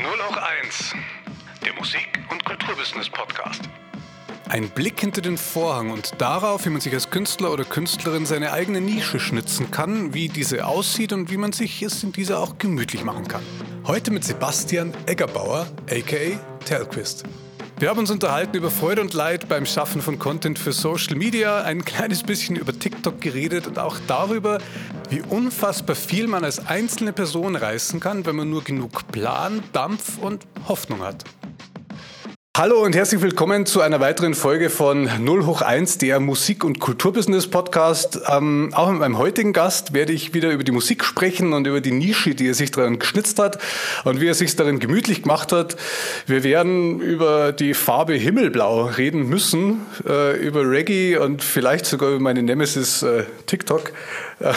Nur noch eins. Der Musik- und Kulturbusiness-Podcast. Ein Blick hinter den Vorhang und darauf, wie man sich als Künstler oder Künstlerin seine eigene Nische schnitzen kann, wie diese aussieht und wie man sich es in dieser auch gemütlich machen kann. Heute mit Sebastian Eggerbauer, aka Telquist. Wir haben uns unterhalten über Freude und Leid beim Schaffen von Content für Social Media, ein kleines bisschen über TikTok geredet und auch darüber, wie unfassbar viel man als einzelne Person reißen kann, wenn man nur genug Plan, Dampf und Hoffnung hat. Hallo und herzlich willkommen zu einer weiteren Folge von 0 hoch 1, der Musik- und Kulturbusiness-Podcast. Ähm, auch mit meinem heutigen Gast werde ich wieder über die Musik sprechen und über die Nische, die er sich daran geschnitzt hat und wie er sich darin gemütlich gemacht hat. Wir werden über die Farbe Himmelblau reden müssen, äh, über Reggae und vielleicht sogar über meine Nemesis äh, TikTok. Äh,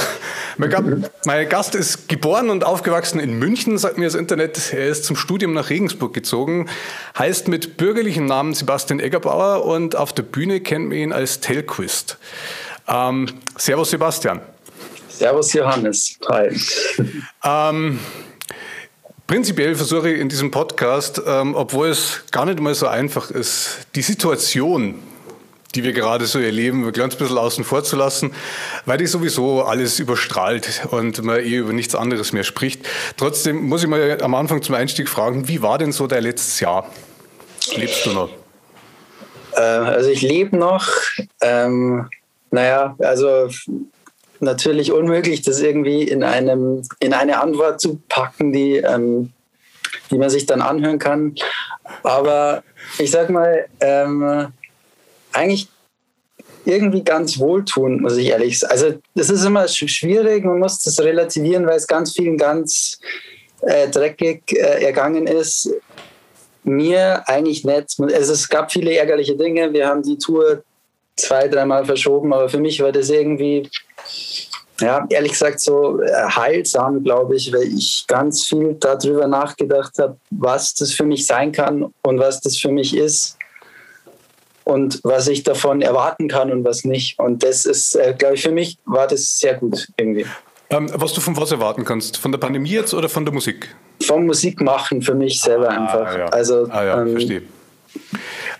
mein Gast ist geboren und aufgewachsen in München, sagt mir das Internet. Er ist zum Studium nach Regensburg gezogen, heißt mit bürgerlichem Namen Sebastian Eggerbauer und auf der Bühne kennt man ihn als Telquist. Ähm, servus Sebastian. Servus Johannes. Hi. Ähm, Prinzipiell versuche ich in diesem Podcast, ähm, obwohl es gar nicht mal so einfach ist, die Situation, die wir gerade so erleben, ein ganz bisschen außen vor zu lassen, weil die sowieso alles überstrahlt und man eh über nichts anderes mehr spricht. Trotzdem muss ich mal am Anfang zum Einstieg fragen, wie war denn so dein letztes Jahr? Lebst du noch? Äh, also ich lebe noch. Ähm, naja, also natürlich unmöglich, das irgendwie in, einem, in eine Antwort zu packen, die, ähm, die man sich dann anhören kann. Aber ich sag mal, ähm, eigentlich irgendwie ganz wohltuend, muss ich ehrlich sagen. Also das ist immer schwierig, man muss das relativieren, weil es ganz vielen ganz äh, dreckig äh, ergangen ist. Mir eigentlich nicht. Also es gab viele ärgerliche Dinge. Wir haben die Tour zwei, dreimal verschoben, aber für mich war das irgendwie, ja, ehrlich gesagt, so äh, heilsam, glaube ich, weil ich ganz viel darüber nachgedacht habe, was das für mich sein kann und was das für mich ist und was ich davon erwarten kann und was nicht. Und das ist, äh, glaube ich, für mich war das sehr gut irgendwie. Ähm, was du von was erwarten kannst? Von der Pandemie jetzt oder von der Musik? Vom Musik machen für mich selber ah, einfach. Ja. Also, ah, ja, ähm, verstehe.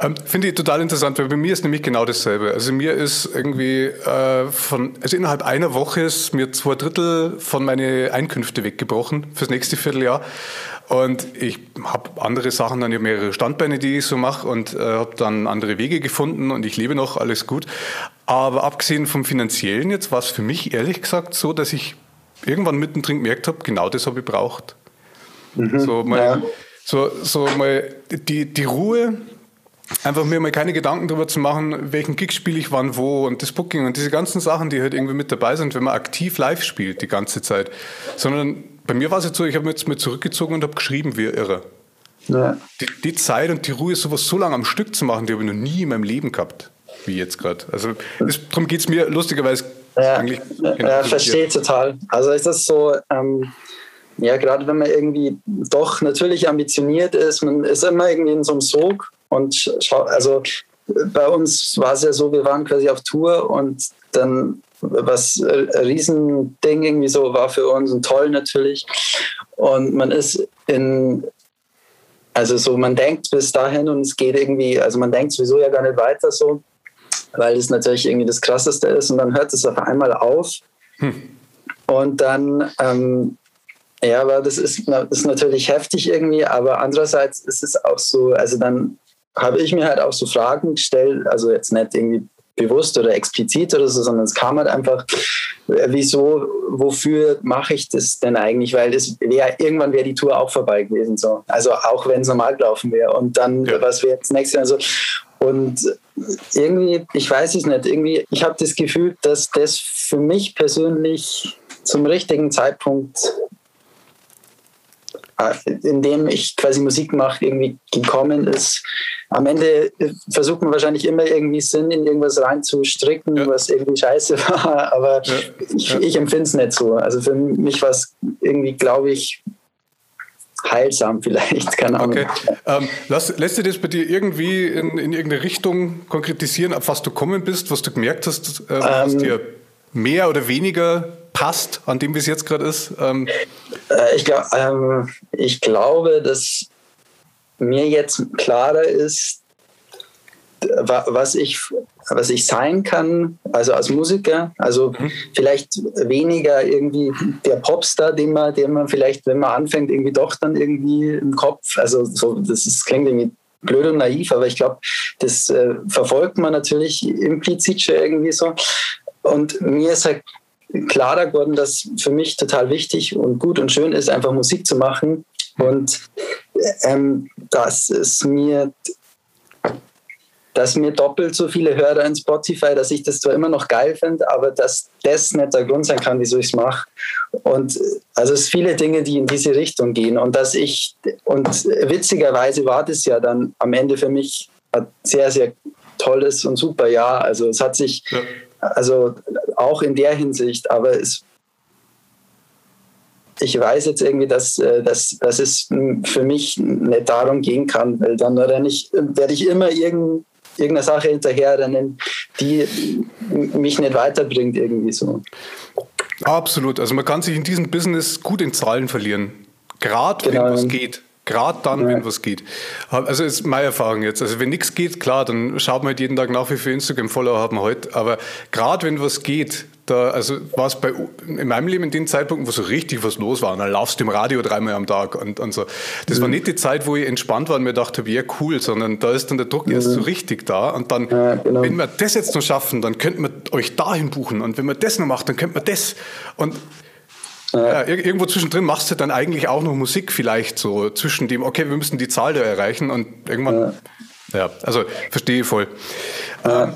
Ähm, Finde ich total interessant, weil bei mir ist nämlich genau dasselbe. Also mir ist irgendwie äh, von, also innerhalb einer Woche ist mir zwei Drittel von meinen Einkünfte weggebrochen fürs nächste Vierteljahr. Und ich habe andere Sachen, dann mehrere Standbeine, die ich so mache und äh, habe dann andere Wege gefunden und ich lebe noch, alles gut. Aber abgesehen vom Finanziellen jetzt war es für mich ehrlich gesagt so, dass ich irgendwann mittendrin gemerkt habe, genau das habe ich braucht. Mhm, so, mal, ja. so, so mal die, die Ruhe, einfach mir mal keine Gedanken darüber zu machen, welchen Gig spiele ich wann wo und das Booking und diese ganzen Sachen, die halt irgendwie mit dabei sind, wenn man aktiv live spielt die ganze Zeit. Sondern bei mir war es jetzt so, ich habe mich jetzt mal zurückgezogen und habe geschrieben wie irre. Ja. Die, die, Zeit und die Ruhe, sowas so lange am Stück zu machen, die habe ich noch nie in meinem Leben gehabt, wie jetzt gerade. Also das, darum geht es mir lustigerweise ja, eigentlich. Ja, verstehe total. Also ist das so, ähm, ja, gerade wenn man irgendwie doch natürlich ambitioniert ist, man ist immer irgendwie in so einem Sog und also bei uns war es ja so, wir waren quasi auf Tour und dann was ein Riesending irgendwie so war für uns und toll natürlich. Und man ist in, also so, man denkt bis dahin und es geht irgendwie, also man denkt sowieso ja gar nicht weiter so, weil es natürlich irgendwie das Krasseste ist und dann hört es auf einmal auf. Hm. Und dann, ähm, ja, aber das ist, ist natürlich heftig irgendwie, aber andererseits ist es auch so, also dann habe ich mir halt auch so Fragen gestellt, also jetzt nicht irgendwie bewusst oder explizit oder so, sondern es kam halt einfach, äh, wieso, wofür mache ich das denn eigentlich? Weil das wäre, irgendwann wäre die Tour auch vorbei gewesen, so. Also auch wenn es normal gelaufen wäre. Und dann, ja. was wäre jetzt nächstes Jahr? Also, und irgendwie, ich weiß es nicht, irgendwie, ich habe das Gefühl, dass das für mich persönlich zum richtigen Zeitpunkt in dem ich quasi Musik mache, irgendwie gekommen ist, am Ende äh, versucht man wahrscheinlich immer irgendwie Sinn in irgendwas reinzustricken, ja. was irgendwie scheiße war, aber ja. ich, ich empfinde es nicht so. Also für mich war es irgendwie, glaube ich, heilsam vielleicht, keine Ahnung. Okay. Ähm, lass, lässt dir das bei dir irgendwie in, in irgendeine Richtung konkretisieren, auf was du kommen bist, was du gemerkt hast, äh, was ähm, dir mehr oder weniger passt an dem, wie es jetzt gerade ist? Ähm. Äh, ich, glaub, ähm, ich glaube, dass mir jetzt klarer ist, was ich, was ich sein kann, also als Musiker, also mhm. vielleicht weniger irgendwie der Popstar, den man, den man vielleicht, wenn man anfängt, irgendwie doch dann irgendwie im Kopf, also so, das ist, klingt irgendwie blöd und naiv, aber ich glaube, das äh, verfolgt man natürlich implizit schon irgendwie so. Und mir ist halt klarer geworden, dass für mich total wichtig und gut und schön ist, einfach Musik zu machen. Und ähm, dass es mir dass mir doppelt so viele Hörer in Spotify, dass ich das zwar immer noch geil finde, aber dass das nicht der Grund sein kann, wieso ich es mache. Und also es viele Dinge, die in diese Richtung gehen. Und dass ich, und witzigerweise war das ja dann am Ende für mich ein sehr, sehr tolles und super Jahr. Also es hat sich, ja. Also auch in der Hinsicht, aber es ich weiß jetzt irgendwie, dass, äh, dass, dass es für mich nicht darum gehen kann, weil dann werde ich, werde ich immer irgend, irgendeiner Sache hinterherrennen, die mich nicht weiterbringt irgendwie so. Absolut. Also man kann sich in diesem Business gut in Zahlen verlieren. Gerade genau. wenn was geht. Gerade dann, ja. wenn was geht. Also ist meine Erfahrung jetzt. Also wenn nichts geht, klar, dann schaut man halt jeden Tag nach, wie viele Instagram-Follower haben wir heute. Aber gerade wenn was geht, da, also war es bei, in meinem Leben in den Zeitpunkten, wo so richtig was los war, dann laufst du im Radio dreimal am Tag und, und so. Das mhm. war nicht die Zeit, wo ich entspannt war und mir dachte, ja cool, sondern da ist dann der Druck mhm. erst so richtig da und dann, ja, genau. wenn wir das jetzt noch schaffen, dann könnten wir euch dahin buchen und wenn wir das noch machen, dann könnten wir das und ja, irgendwo zwischendrin machst du dann eigentlich auch noch Musik vielleicht so zwischen dem, okay, wir müssen die Zahl da erreichen und irgendwann, ja, ja also verstehe ich voll. Ja. Ähm,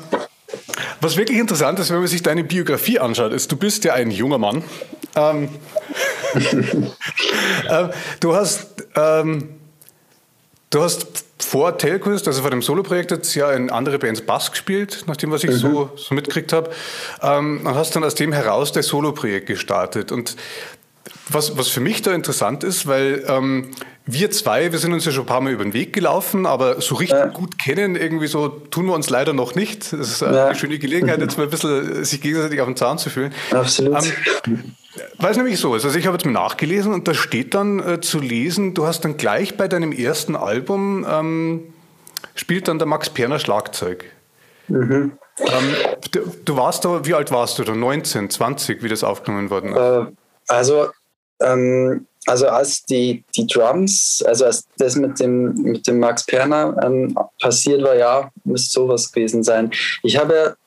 was wirklich interessant ist, wenn man sich deine Biografie anschaut, ist, du bist ja ein junger Mann. Ähm, ähm, du hast, ähm, du hast vor Telquist, also vor dem Soloprojekt, jetzt ja in andere Bands Bass gespielt, nachdem was ich mhm. so, so mitgekriegt habe. Ähm, und hast dann aus dem heraus das Soloprojekt gestartet. Und was, was für mich da interessant ist, weil ähm, wir zwei, wir sind uns ja schon ein paar Mal über den Weg gelaufen, aber so richtig ja. gut kennen, irgendwie so tun wir uns leider noch nicht. Das ist eine ja. schöne Gelegenheit, jetzt mal ein bisschen sich gegenseitig auf den Zahn zu fühlen. Absolut. Ähm, weil es nämlich so ist. Also ich habe jetzt mal nachgelesen und da steht dann äh, zu lesen, du hast dann gleich bei deinem ersten Album ähm, spielt dann der Max Perner Schlagzeug. Mhm. Ähm, du, du, warst da, wie alt warst du da? 19, 20, wie das aufgenommen worden ist? Äh, also ähm, also als die, die Drums, also als das mit dem, mit dem Max Perner ähm, passiert war, ja, müsste sowas gewesen sein. Ich habe,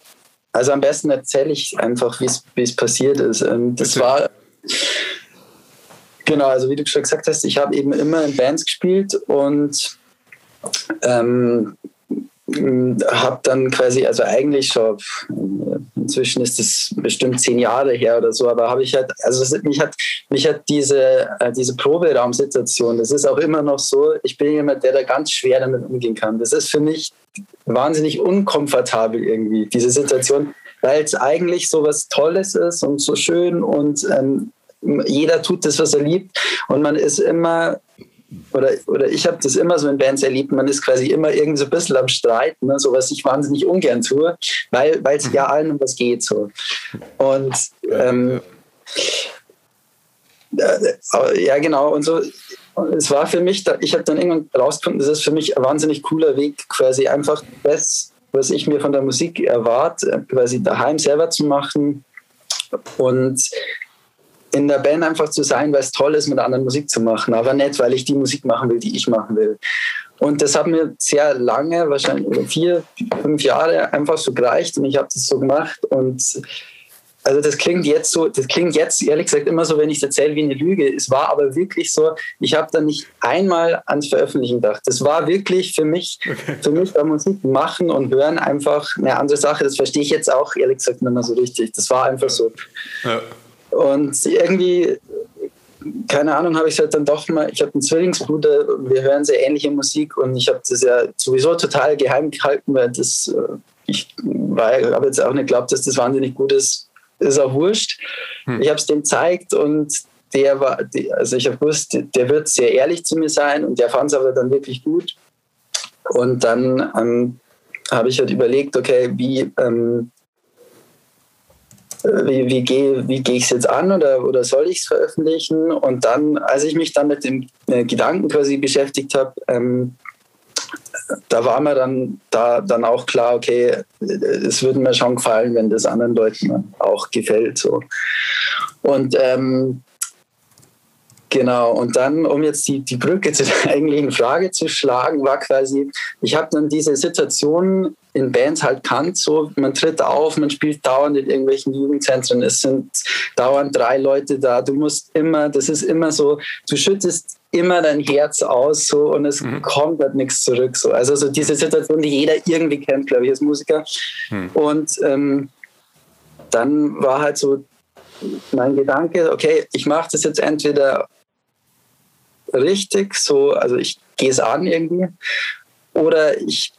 also am besten erzähle ich einfach, wie es passiert ist. Ähm, das Bitte. war, genau, also wie du schon gesagt hast, ich habe eben immer in Bands gespielt und ähm, habe dann quasi, also eigentlich schon, inzwischen ist es bestimmt zehn Jahre her oder so, aber habe ich halt, also mich hat, mich hat diese, äh, diese Proberaumsituation, das ist auch immer noch so, ich bin jemand, der da ganz schwer damit umgehen kann. Das ist für mich wahnsinnig unkomfortabel irgendwie, diese Situation, weil es eigentlich so was Tolles ist und so schön und ähm, jeder tut das, was er liebt und man ist immer oder, oder ich habe das immer so in Bands erlebt, man ist quasi immer irgendwie so ein bisschen am Streiten, ne, so was ich wahnsinnig ungern tue, weil es ja allen um was geht. So. Und ähm, äh, ja, genau, und so. Es war für mich, ich habe dann irgendwann rausgefunden, das ist für mich ein wahnsinnig cooler Weg, quasi einfach das, was ich mir von der Musik erwarte, quasi daheim selber zu machen und in der Band einfach zu sein, weil es toll ist, mit anderen Musik zu machen, aber nicht, weil ich die Musik machen will, die ich machen will. Und das hat mir sehr lange, wahrscheinlich vier, fünf Jahre einfach so gereicht und ich habe das so gemacht und also das klingt jetzt so, das klingt jetzt ehrlich gesagt immer so, wenn ich es erzähle wie eine Lüge. Es war aber wirklich so, ich habe da nicht einmal ans Veröffentlichen gedacht. Das war wirklich für mich, okay. für mich bei Musik machen und hören einfach eine andere Sache. Das verstehe ich jetzt auch ehrlich gesagt nicht mehr so richtig. Das war einfach so. Ja. Und irgendwie, keine Ahnung, habe ich halt dann doch mal, ich habe einen Zwillingsbruder, wir hören sehr ähnliche Musik und ich habe das ja sowieso total geheim gehalten, weil das, äh, ich habe jetzt auch nicht geglaubt, dass das wahnsinnig gut ist, ist auch wurscht. Hm. Ich habe es dem gezeigt und der war, also ich habe gewusst, der wird sehr ehrlich zu mir sein und der fand es aber dann wirklich gut. Und dann ähm, habe ich halt überlegt, okay, wie, ähm, wie, wie gehe wie geh ich es jetzt an oder, oder soll ich es veröffentlichen? Und dann, als ich mich dann mit dem äh, Gedanken quasi beschäftigt habe, ähm, da war mir dann da dann auch klar, okay, es würde mir schon gefallen, wenn das anderen Leuten auch gefällt. So. Und ähm, Genau, und dann, um jetzt die, die Brücke zu der eigentlichen Frage zu schlagen, war quasi, ich habe dann diese Situation in Bands halt kannt, so man tritt auf, man spielt dauernd in irgendwelchen Jugendzentren, es sind dauernd drei Leute da, du musst immer, das ist immer so, du schüttest immer dein Herz aus so und es mhm. kommt halt nichts zurück. So. Also so diese Situation, die jeder irgendwie kennt, glaube ich, als Musiker. Mhm. Und ähm, dann war halt so mein Gedanke, okay, ich mache das jetzt entweder richtig, so, also ich gehe es an irgendwie, oder ich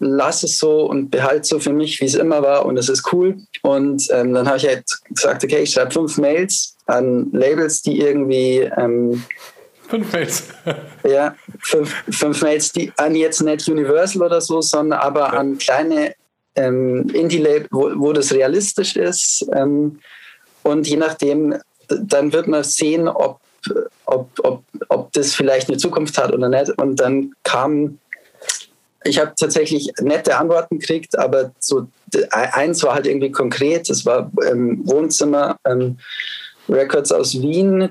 lasse es so und behalte so für mich, wie es immer war und es ist cool. Und ähm, dann habe ich halt gesagt, okay, ich schreibe fünf Mails an Labels, die irgendwie ähm, Fünf Mails. ja, fünf, fünf Mails, die an jetzt nicht Universal oder so, sondern aber ja. an kleine ähm, Indie-Labels, wo, wo das realistisch ist. Ähm, und je nachdem, dann wird man sehen, ob ob, ob, ob das vielleicht eine Zukunft hat oder nicht. Und dann kam, ich habe tatsächlich nette Antworten gekriegt, aber so eins war halt irgendwie konkret. Das war ähm, Wohnzimmer ähm, Records aus Wien.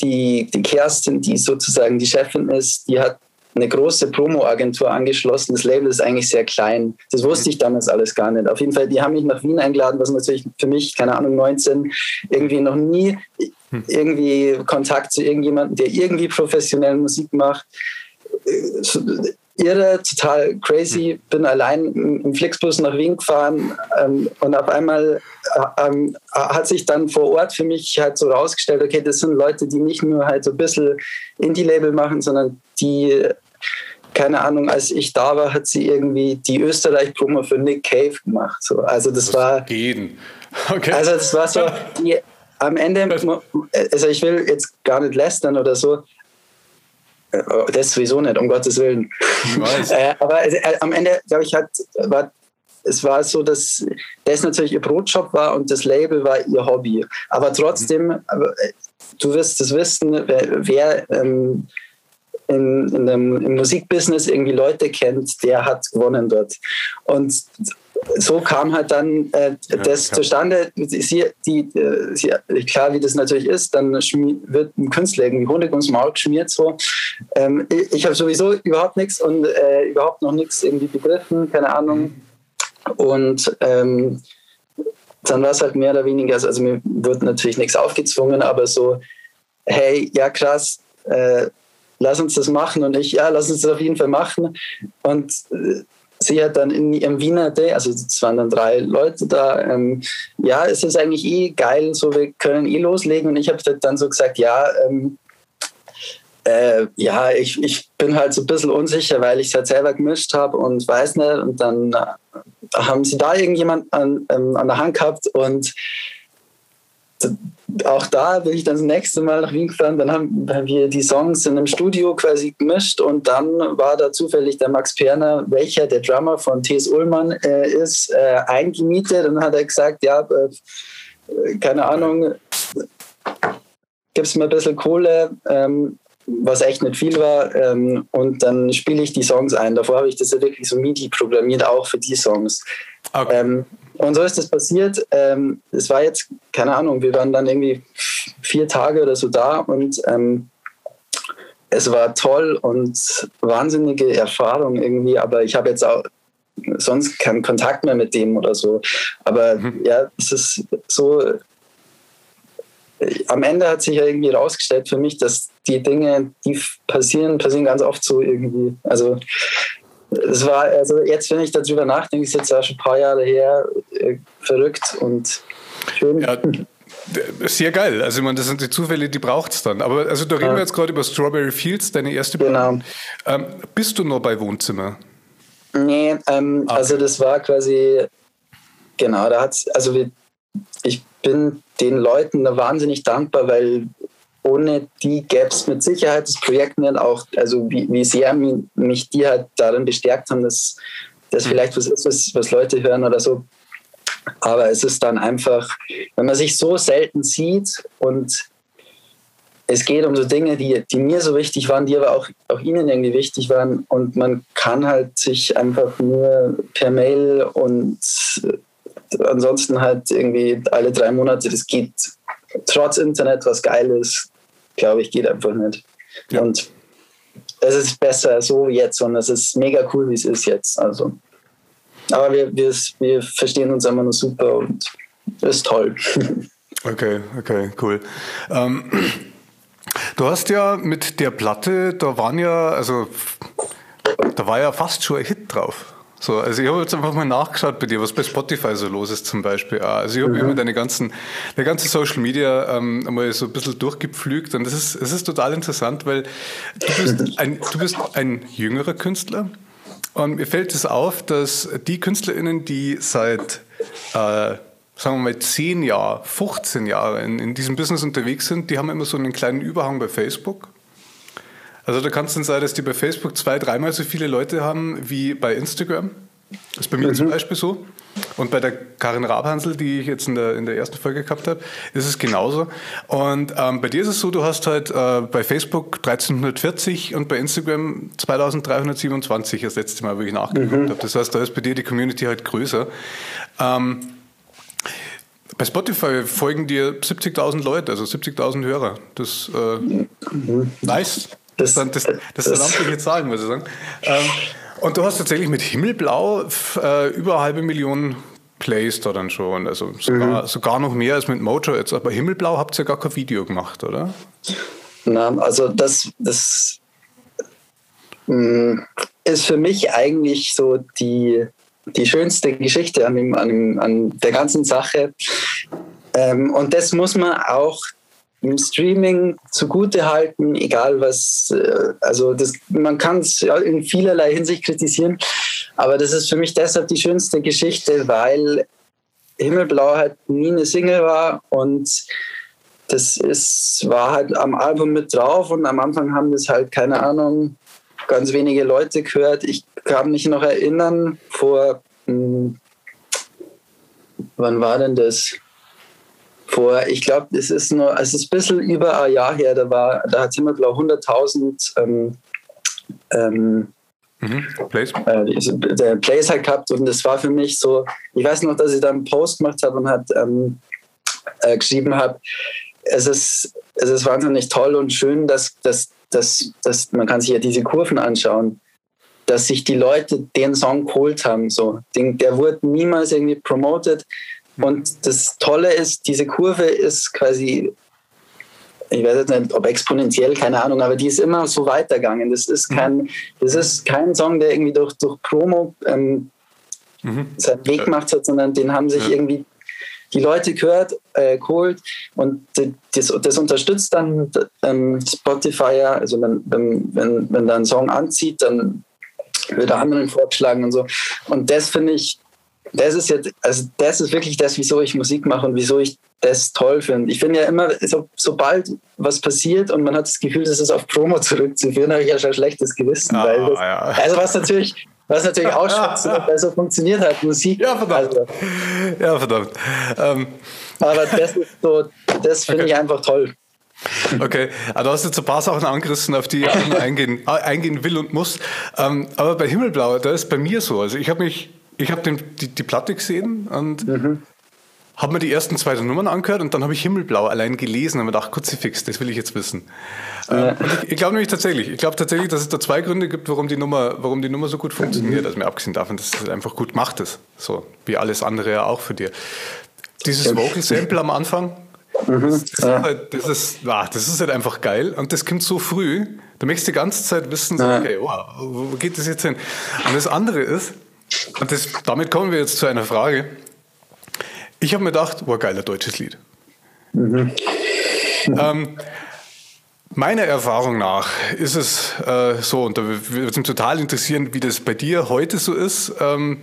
Die, die Kerstin, die sozusagen die Chefin ist, die hat eine große Promo-Agentur angeschlossen. Das Label ist eigentlich sehr klein. Das wusste ich damals alles gar nicht. Auf jeden Fall, die haben mich nach Wien eingeladen, was natürlich für mich, keine Ahnung, 19, irgendwie noch nie hm. irgendwie Kontakt zu irgendjemandem, der irgendwie professionell Musik macht. Irre, total crazy. Hm. Bin allein im Flixbus nach Wien gefahren ähm, und auf einmal äh, ähm, hat sich dann vor Ort für mich halt so rausgestellt, okay, das sind Leute, die nicht nur halt so ein bisschen Indie-Label machen, sondern die keine Ahnung, als ich da war, hat sie irgendwie die Österreich-Promo für Nick Cave gemacht. So. Also das, das war. Gehen. Okay. Also das war so, die, am Ende, also ich will jetzt gar nicht lästern oder so, das sowieso nicht, um Gottes Willen. äh, aber äh, am Ende, glaube ich, hat, war, es war so, dass das natürlich ihr Brotjob war und das Label war ihr Hobby. Aber trotzdem, mhm. du wirst es wissen, wer, wer ähm, in, in dem, im Musikbusiness irgendwie Leute kennt, der hat gewonnen dort. Und so kam halt dann äh, ja, das klar. zustande. Sie, die, äh, sie, klar, wie das natürlich ist, dann wird ein Künstler irgendwie Honig ums Maul geschmiert. So. Ähm, ich, ich habe sowieso überhaupt nichts und äh, überhaupt noch nichts irgendwie begriffen, keine Ahnung. Und ähm, dann war es halt mehr oder weniger, also, also mir wird natürlich nichts aufgezwungen, aber so, hey, ja krass, äh, lass uns das machen und ich, ja, lass uns das auf jeden Fall machen. Und äh, sie hat dann in ihrem Wiener Day, also es waren dann drei Leute da, ähm, ja, es ist eigentlich eh geil, so wir können eh loslegen. Und ich habe dann so gesagt, ja, ähm, äh, ja, ich, ich bin halt so ein bisschen unsicher, weil ich es halt selber gemischt habe und weiß nicht. Und dann äh, haben sie da irgendjemand an, ähm, an der Hand gehabt und auch da bin ich dann das nächste Mal nach Wien gefahren. Dann haben wir die Songs in einem Studio quasi gemischt und dann war da zufällig der Max Perner, welcher der Drummer von T.S. Ullmann äh, ist, äh, eingemietet. Und dann hat er gesagt, ja, äh, keine Ahnung, gib's mir ein bisschen Kohle, ähm, was echt nicht viel war. Ähm, und dann spiele ich die Songs ein. Davor habe ich das ja wirklich so MIDI programmiert, auch für die Songs. Okay. Ähm, und so ist das passiert. Ähm, es war jetzt, keine Ahnung, wir waren dann irgendwie vier Tage oder so da und ähm, es war toll und wahnsinnige Erfahrung irgendwie, aber ich habe jetzt auch sonst keinen Kontakt mehr mit dem oder so. Aber mhm. ja, es ist so, am Ende hat sich ja irgendwie herausgestellt für mich, dass die Dinge, die passieren, passieren ganz oft so irgendwie. Also es war, also jetzt, wenn ich darüber nachdenke, ist jetzt ja schon ein paar Jahre her, äh, verrückt und schön. Ja, sehr geil. Also, ich meine, das sind die Zufälle, die braucht es dann. Aber also, da reden ja. wir jetzt gerade über Strawberry Fields, deine erste Genau. Ähm, bist du noch bei Wohnzimmer? Nee, ähm, ah, also das war quasi, genau, da hat's, also wir, ich bin den Leuten da wahnsinnig dankbar, weil ohne die gäbe es mit Sicherheit das Projekt nicht auch, also wie, wie sehr mich die halt darin bestärkt haben, dass das mhm. vielleicht was ist, was, was Leute hören oder so. Aber es ist dann einfach, wenn man sich so selten sieht und es geht um so Dinge, die, die mir so wichtig waren, die aber auch, auch ihnen irgendwie wichtig waren. Und man kann halt sich einfach nur per Mail und ansonsten halt irgendwie alle drei Monate, das geht trotz Internet was Geiles, glaube ich, geht einfach nicht. Ja. Und es ist besser so jetzt und es ist mega cool, wie es ist jetzt. Also, aber wir, wir, wir verstehen uns immer nur super und ist toll. Okay, okay, cool. Ähm, du hast ja mit der Platte, da waren ja, also da war ja fast schon ein Hit drauf. So, also ich habe jetzt einfach mal nachgeschaut bei dir, was bei Spotify so los ist zum Beispiel. Also ich habe mhm. immer deine ganzen, der ganze Social Media ähm, einmal so ein bisschen durchgepflügt und das ist, es ist total interessant, weil du bist ein, du bist ein jüngerer Künstler und mir fällt es auf, dass die KünstlerInnen, die seit äh, sagen wir mal, 10 Jahre, 15 Jahre in, in diesem Business unterwegs sind, die haben immer so einen kleinen Überhang bei Facebook. Also da kann es dann sein, dass die bei Facebook zwei, dreimal so viele Leute haben wie bei Instagram. Das ist bei mir mhm. zum Beispiel so. Und bei der Karin Rabhansel, die ich jetzt in der, in der ersten Folge gehabt habe, ist es genauso. Und ähm, bei dir ist es so, du hast halt äh, bei Facebook 1340 und bei Instagram 2327 das letzte Mal, wo ich nachgeguckt mhm. habe. Das heißt, da ist bei dir die Community halt größer. Ähm, bei Spotify folgen dir 70.000 Leute, also 70.000 Hörer. Das äh, mhm. nice. Das, das, das, das ist eine amtliche Zahl, muss ich sagen. Ähm, und du hast tatsächlich mit Himmelblau äh, über eine halbe Million Plays da dann schon. Also sogar, mhm. sogar noch mehr als mit Mojo jetzt. Aber Himmelblau habt ihr ja gar kein Video gemacht, oder? Na, also das, das mh, mm, ist für mich eigentlich so die, die schönste Geschichte an, dem, an, dem, an der ganzen Sache. Ähm, und das muss man auch im Streaming zugute halten, egal was, äh, also das, man kann es in vielerlei Hinsicht kritisieren, aber das ist für mich deshalb die schönste Geschichte, weil Himmelblau halt nie eine Single war und das ist, war halt am Album mit drauf und am Anfang haben das halt, keine Ahnung, ganz wenige Leute gehört. Ich kann mich noch erinnern, vor, mh, hm, wann war denn das? Vor, ich glaube, es ist nur, es ist ein bisschen über ein Jahr her, da war, da hat immer, glaube 100.000 ähm, ähm, mhm. Plays. Äh, der Plays halt gehabt und das war für mich so, ich weiß noch, dass ich da einen Post gemacht habe und hat ähm, äh, geschrieben habe, es ist, es ist wahnsinnig toll und schön, dass, dass, dass, dass man kann sich ja diese Kurven anschauen, dass sich die Leute den Song geholt haben. So. Den, der wurde niemals irgendwie promoted. Und das Tolle ist, diese Kurve ist quasi, ich weiß jetzt nicht, ob exponentiell, keine Ahnung, aber die ist immer so weitergegangen. Das ist mhm. kein, das ist kein Song, der irgendwie durch, durch Promo ähm, mhm. seinen Weg gemacht hat, sondern den haben sich ja. irgendwie die Leute gehört, äh, geholt und das, das unterstützt dann ähm, Spotify, also wenn, wenn, wenn, wenn da ein Song anzieht, dann wird er anderen vorgeschlagen und so. Und das finde ich das ist jetzt, also das ist wirklich das, wieso ich Musik mache und wieso ich das toll finde. Ich finde ja immer, so, sobald was passiert und man hat das Gefühl, dass es auf Promo zurückzuführen, habe ich ja schon ein schlechtes Gewissen. Ah, das, ja. Also was natürlich, was natürlich auch schon weil so funktioniert hat, Musik. Ja, verdammt. Also. Ja, verdammt. Ähm. Aber das ist so, das finde okay. ich einfach toll. Okay, also du hast jetzt ein paar Sachen angerissen, auf die ich eingehen, eingehen will und muss. Ähm, aber bei Himmelblau, da ist bei mir so. Also ich habe mich ich habe die, die Platte gesehen und mhm. habe mir die ersten zwei Nummern angehört und dann habe ich Himmelblau allein gelesen und mir gedacht, Kruzifix, das will ich jetzt wissen. Ja. Ähm, ich, ich glaube nämlich tatsächlich, ich glaube tatsächlich, dass es da zwei Gründe gibt, warum die Nummer, warum die Nummer so gut funktioniert. Mhm. Also mir abgesehen davon, dass es einfach gut gemacht ist. So wie alles andere ja auch für dir. Dieses Vocal Sample am Anfang, Mhm, das, ist ja. halt, das, ist, ah, das ist halt einfach geil und das kommt so früh. Du möchtest die ganze Zeit wissen, so, okay, wow, wo geht das jetzt hin? Und das andere ist, und das, damit kommen wir jetzt zu einer Frage. Ich habe mir gedacht, war geiler deutsches Lied. Mhm. Ähm, meiner Erfahrung nach ist es äh, so, und da würde es mich total interessieren, wie das bei dir heute so ist. Ähm,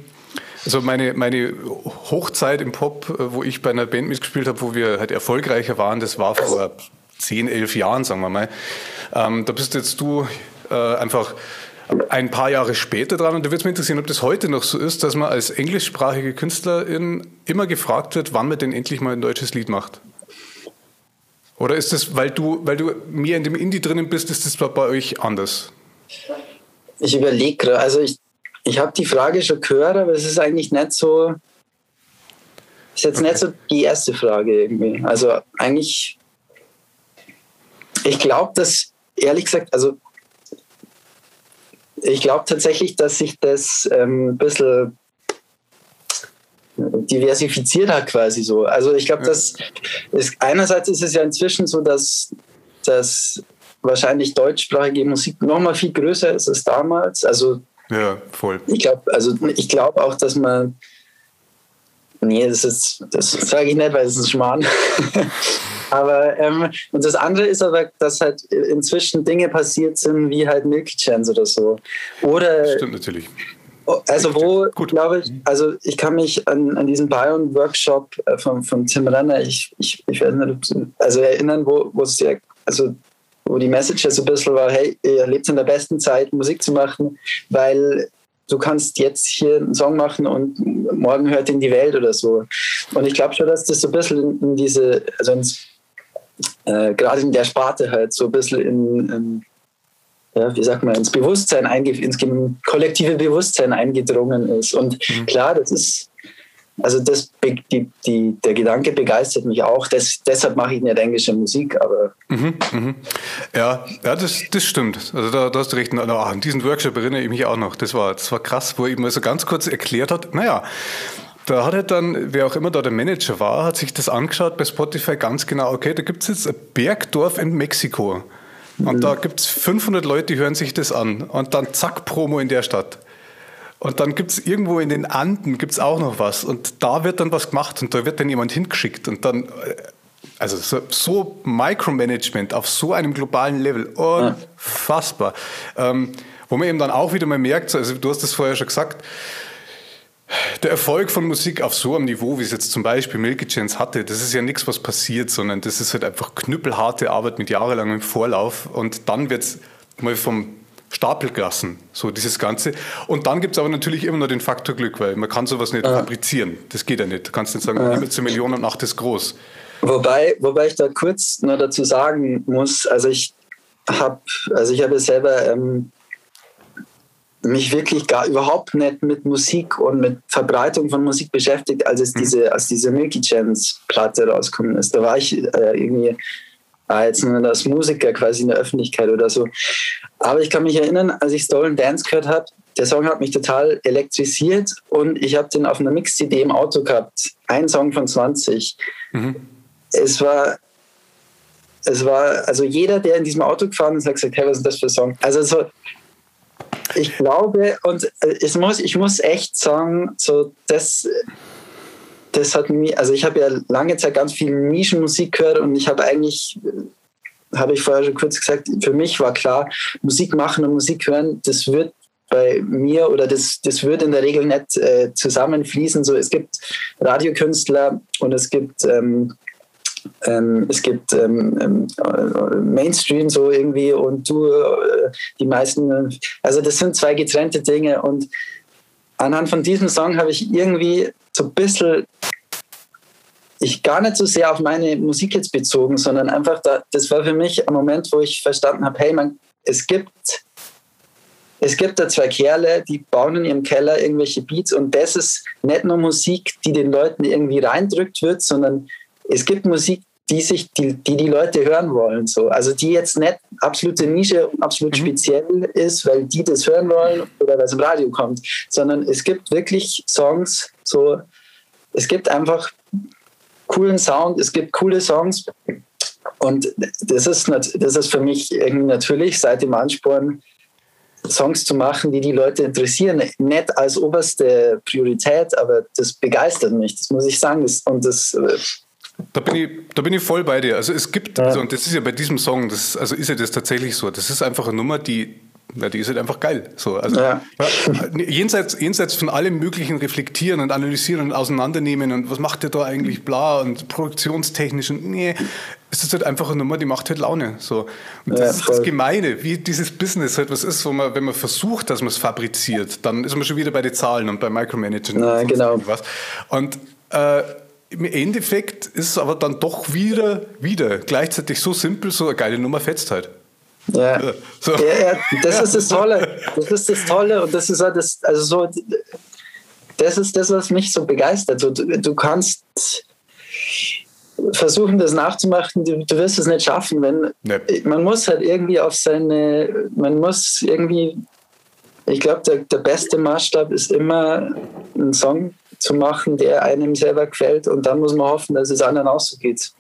also meine, meine Hochzeit im Pop, äh, wo ich bei einer Band mitgespielt habe, wo wir halt erfolgreicher waren, das war vor 10, 11 Jahren, sagen wir mal. Ähm, da bist jetzt du äh, einfach ein paar Jahre später dran. Und da würde es mich interessieren, ob das heute noch so ist, dass man als englischsprachige Künstlerin immer gefragt wird, wann man denn endlich mal ein deutsches Lied macht. Oder ist das, weil du, weil du mehr in dem Indie drinnen bist, ist das bei euch anders? Ich überlege gerade, also ich, ich habe die Frage schon gehört, aber es ist eigentlich nicht so, ist jetzt okay. nicht so die erste Frage irgendwie. Also eigentlich, ich glaube, dass, ehrlich gesagt, also ich glaube tatsächlich, dass sich das ähm, ein bisschen diversifiziert hat quasi so. Also ich glaube, dass ist, einerseits ist es ja inzwischen so, dass, dass wahrscheinlich deutschsprachige Musik noch mal viel größer ist als damals. Also ja, voll. Ich glaube, also ich glaube auch, dass man Nee, das ist, das sage ich nicht, weil es ist ein Schmarrn. aber ähm, und das andere ist aber, dass halt inzwischen Dinge passiert sind, wie halt Milky Chance oder so. Oder Stimmt natürlich. Also wo, glaube ich, also ich kann mich an, an diesen Bion-Workshop äh, von, von Tim Renner, ich, ich, ich weiß nicht, also erinnern, wo, wo es ja, also wo die Message so ein bisschen war, hey, ihr lebt in der besten Zeit, Musik zu machen, weil du kannst jetzt hier einen Song machen und morgen hört ihn die Welt oder so. Und ich glaube schon, dass das so ein bisschen in diese, also ins, äh, gerade in der Sparte halt so ein bisschen in, in ja, wie sagt man, ins Bewusstsein, ins kollektive Bewusstsein eingedrungen ist. Und mhm. klar, das ist, also das, die, die, der Gedanke begeistert mich auch. Das, deshalb mache ich nicht englische Musik, aber. Mhm, mhm. Ja, ja das, das stimmt. Also da, da hast du recht. An diesen Workshop erinnere ich mich auch noch. Das war, das war krass, wo er eben so ganz kurz erklärt hat, naja, da hat er dann, wer auch immer da der Manager war, hat sich das angeschaut bei Spotify ganz genau, okay, da gibt es jetzt ein Bergdorf in Mexiko. Und mhm. da gibt es 500 Leute, die hören sich das an. Und dann zack, Promo in der Stadt. Und dann gibt es irgendwo in den Anden gibt's auch noch was. Und da wird dann was gemacht und da wird dann jemand hingeschickt. Und dann, äh, also so, so Micromanagement auf so einem globalen Level, unfassbar. Ja. Ähm, wo man eben dann auch wieder mal merkt, also du hast das vorher schon gesagt, der Erfolg von Musik auf so einem Niveau, wie es jetzt zum Beispiel Milky Chance hatte, das ist ja nichts, was passiert, sondern das ist halt einfach knüppelharte Arbeit mit jahrelangem Vorlauf und dann wird es mal vom Stapel gelassen, so dieses Ganze. Und dann gibt es aber natürlich immer noch den Faktor Glück, weil man kann sowas nicht ja. fabrizieren. Das geht ja nicht. Du kannst nicht sagen, ja. nehme zur Million und mach das groß. Wobei, wobei ich da kurz nur dazu sagen muss, also ich habe also ich habe selber ähm, mich wirklich gar überhaupt nicht mit Musik und mit Verbreitung von Musik beschäftigt, als es mhm. diese, als diese Milky Chance Platte rausgekommen ist. Da war ich äh, irgendwie äh, jetzt nur als Musiker quasi in der Öffentlichkeit oder so. Aber ich kann mich erinnern, als ich Stolen Dance gehört habe, der Song hat mich total elektrisiert und ich habe den auf einer Mix-CD im Auto gehabt. Ein Song von 20. Mhm. Es war es war, also jeder, der in diesem Auto gefahren ist, hat gesagt, hey, was ist das für ein Song? Also so, ich glaube, und äh, es muss, ich muss echt sagen, so das, das hat mir, also ich habe ja lange Zeit ganz viel Nischenmusik gehört und ich habe eigentlich, habe ich vorher schon kurz gesagt, für mich war klar, Musik machen und Musik hören, das wird bei mir oder das, das wird in der Regel nicht äh, zusammenfließen. So, es gibt Radiokünstler und es gibt ähm, ähm, es gibt ähm, ähm, äh, Mainstream so irgendwie und du, äh, die meisten, also das sind zwei getrennte Dinge und anhand von diesem Song habe ich irgendwie so ein bisschen, ich gar nicht so sehr auf meine Musik jetzt bezogen, sondern einfach, da, das war für mich ein Moment, wo ich verstanden habe, hey, man, es gibt es gibt da zwei Kerle, die bauen in ihrem Keller irgendwelche Beats und das ist nicht nur Musik, die den Leuten irgendwie reindrückt wird, sondern es gibt Musik, die sich die, die, die Leute hören wollen. So. Also die jetzt nicht absolute Nische, absolut mhm. speziell ist, weil die das hören wollen oder weil es im Radio kommt, sondern es gibt wirklich Songs, so es gibt einfach coolen Sound, es gibt coole Songs und das ist, das ist für mich irgendwie natürlich seit dem Ansporn, Songs zu machen, die die Leute interessieren. Nicht als oberste Priorität, aber das begeistert mich, das muss ich sagen. Und das äh, da bin, ich, da bin ich voll bei dir. Also es gibt, ja. also, und das ist ja bei diesem Song, das, also ist ja das tatsächlich so. Das ist einfach eine Nummer, die, ja, die ist halt einfach geil. So, also, ja. jenseits, jenseits von allem möglichen Reflektieren und Analysieren und Auseinandernehmen und was macht der da eigentlich bla und produktionstechnisch und nee, es ist halt einfach eine Nummer, die macht halt Laune. So. Und das ist das Gemeine, wie dieses Business halt was ist, wo man, wenn man versucht, dass man es fabriziert, dann ist man schon wieder bei den Zahlen und beim Micromanaging. Ja, genau. Was. Und äh, im Endeffekt ist es aber dann doch wieder, wieder gleichzeitig so simpel, so eine geile Nummer fetzt halt. Ja. So. ja, ja, das ist das Tolle. Das ist das Tolle und das ist halt das, also so, das ist das, was mich so begeistert. Du, du kannst versuchen, das nachzumachen, du, du wirst es nicht schaffen, wenn nee. man muss halt irgendwie auf seine, man muss irgendwie, ich glaube, der, der beste Maßstab ist immer einen Song zu machen, der einem selber gefällt und dann muss man hoffen, dass es anderen auch so geht.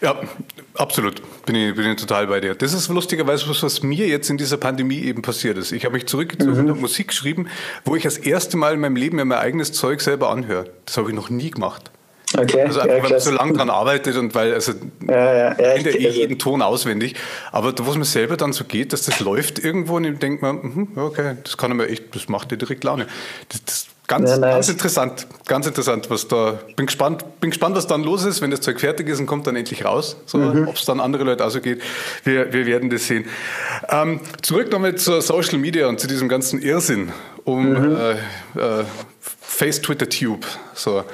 Ja, absolut. Bin ich, bin ich total bei dir. Das ist lustigerweise was, was mir jetzt in dieser Pandemie eben passiert ist. Ich habe mich zurückgezogen mhm. und Musik geschrieben, wo ich das erste Mal in meinem Leben mein eigenes Zeug selber anhöre. Das habe ich noch nie gemacht. Okay, also einfach, ja, weil man so lange dran arbeitet und weil, also ja, ja, ja, ich eh jeden Ton auswendig. Aber wo es mir selber dann so geht, dass das läuft irgendwo und ich denke mir, mhm, okay, das kann mir echt, das macht dir direkt Laune. Das, das Ganz, ja, nice. ganz interessant, ganz interessant, was da. Bin gespannt, bin gespannt, was dann los ist, wenn das Zeug fertig ist und kommt dann endlich raus. So, mhm. Ob es dann andere Leute auch so geht, wir, wir werden das sehen. Ähm, zurück nochmal zur Social Media und zu diesem ganzen Irrsinn um mhm. äh, äh, Face Twitter Tube. So.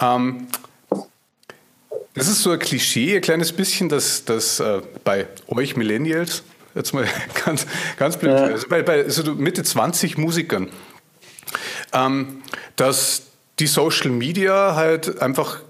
Ähm, das ist so ein Klischee, ein kleines bisschen, dass, dass äh, bei euch Millennials, jetzt mal ganz, ganz blöd, ja. also bei, bei also Mitte 20 Musikern, ähm, dass die Social Media halt einfach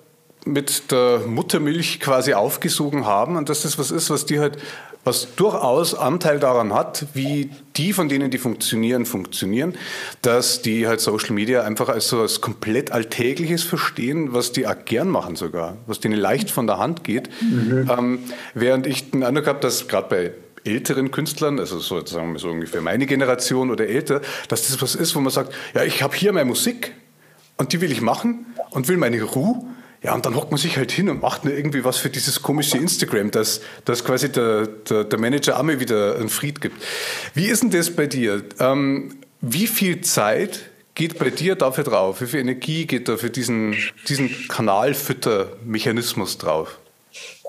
mit der Muttermilch quasi aufgesogen haben und dass das was ist, was die halt, was durchaus Anteil daran hat, wie die von denen, die funktionieren, funktionieren, dass die halt Social Media einfach als so was komplett Alltägliches verstehen, was die auch gern machen sogar, was denen leicht von der Hand geht. Mhm. Ähm, während ich den Eindruck habe, dass gerade bei älteren Künstlern, also sozusagen so ungefähr meine Generation oder älter, dass das was ist, wo man sagt, ja, ich habe hier meine Musik und die will ich machen und will meine Ruhe. Ja, und dann hockt man sich halt hin und macht nur irgendwie was für dieses komische Instagram, dass, dass quasi der, der, der Manager Amme wieder einen Fried gibt. Wie ist denn das bei dir? Ähm, wie viel Zeit geht bei dir dafür drauf? Wie viel Energie geht da für diesen, diesen Kanalfüttermechanismus drauf?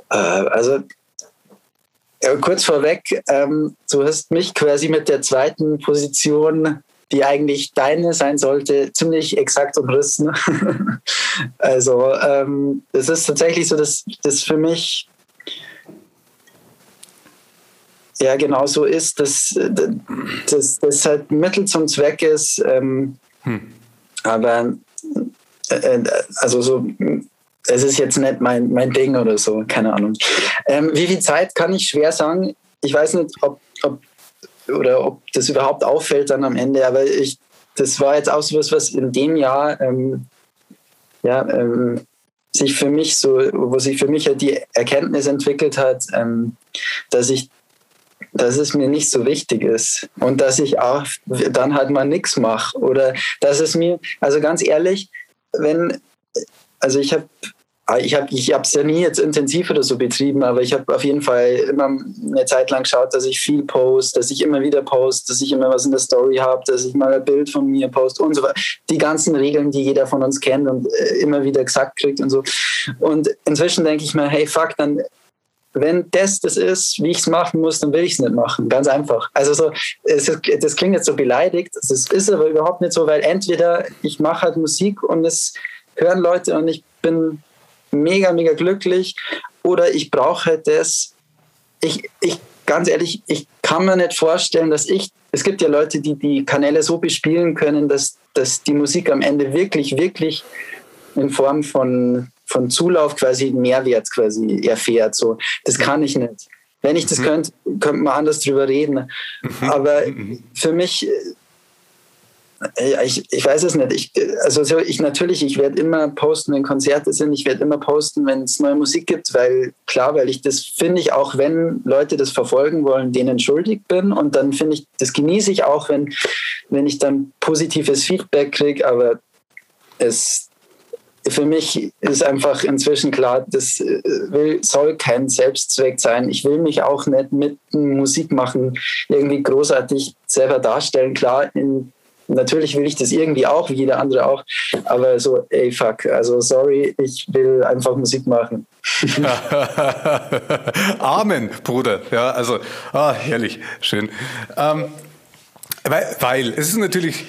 Äh, also ja, kurz vorweg, ähm, du hast mich quasi mit der zweiten Position, die eigentlich deine sein sollte, ziemlich exakt umrissen. also ähm, es ist tatsächlich so, dass das für mich ja genau so ist, dass das halt Mittel zum Zweck ist. Ähm, hm. Aber äh, äh also so es ist jetzt nicht mein, mein Ding oder so, keine Ahnung. Ähm, wie viel Zeit kann ich schwer sagen? Ich weiß nicht, ob, ob, oder ob das überhaupt auffällt dann am Ende, aber ich, das war jetzt auch so was, was in dem Jahr ähm, ja, ähm, sich für mich so, wo sich für mich halt die Erkenntnis entwickelt hat, ähm, dass ich dass es mir nicht so wichtig ist und dass ich auch dann halt mal nichts mache oder dass es mir, also ganz ehrlich, wenn, also ich habe ich habe ich es ja nie jetzt intensiv oder so betrieben, aber ich habe auf jeden Fall immer eine Zeit lang geschaut, dass ich viel poste, dass ich immer wieder poste, dass ich immer was in der Story habe, dass ich mal ein Bild von mir poste und so weiter. Die ganzen Regeln, die jeder von uns kennt und äh, immer wieder gesagt kriegt und so. Und inzwischen denke ich mir, hey, fuck, dann wenn das das ist, wie ich es machen muss, dann will ich es nicht machen. Ganz einfach. Also so, es ist, das klingt jetzt so beleidigt, das ist aber überhaupt nicht so, weil entweder ich mache halt Musik und es hören Leute und ich bin mega, mega glücklich oder ich brauche halt das. Ich, ich, ganz ehrlich, ich kann mir nicht vorstellen, dass ich, es gibt ja Leute, die die Kanäle so bespielen können, dass, dass die Musik am Ende wirklich, wirklich in Form von, von Zulauf quasi Mehrwert quasi erfährt. So, das kann ich nicht. Wenn ich das mhm. könnte, könnte man anders drüber reden. Mhm. Aber mhm. für mich ich, ich weiß es nicht. Ich, also ich natürlich, ich werde immer posten, wenn Konzerte sind. Ich werde immer posten, wenn es neue Musik gibt, weil klar, weil ich das finde ich auch, wenn Leute das verfolgen wollen, denen schuldig bin. Und dann finde ich, das genieße ich auch, wenn, wenn ich dann positives Feedback kriege. Aber es für mich ist einfach inzwischen klar, das äh, will, soll kein Selbstzweck sein. Ich will mich auch nicht mit Musik machen irgendwie großartig selber darstellen. Klar, in natürlich will ich das irgendwie auch, wie jeder andere auch, aber so, ey, fuck, also sorry, ich will einfach Musik machen. Amen, Bruder. Ja, also, ah, herrlich, schön. Ähm, Weil, weil es ist natürlich,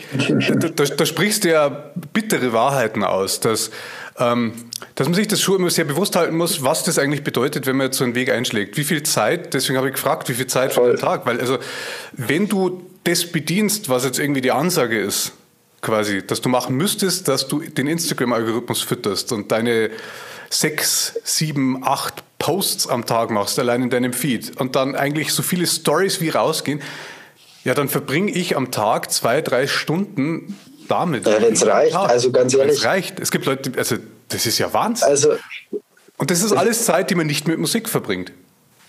da, da, sprichst du ja bittere Wahrheiten aus, dass, ähm, dass man sich das schon immer sehr bewusst halten muss, was das eigentlich bedeutet, wenn man jetzt so einen Weg einschlägt. Wie viel Zeit, deswegen habe ich gefragt, wie viel Zeit für den Tag, weil also, wenn du das bedienst, was jetzt irgendwie die Ansage ist, quasi, dass du machen müsstest, dass du den Instagram-Algorithmus fütterst und deine sechs, sieben, acht Posts am Tag machst, allein in deinem Feed und dann eigentlich so viele Stories wie rausgehen, ja, dann verbringe ich am Tag zwei, drei Stunden damit. Ja, wenn es reicht, Tag. also ganz ehrlich. Es reicht. Es gibt Leute, also das ist ja Wahnsinn. Also, und das ist alles Zeit, die man nicht mit Musik verbringt.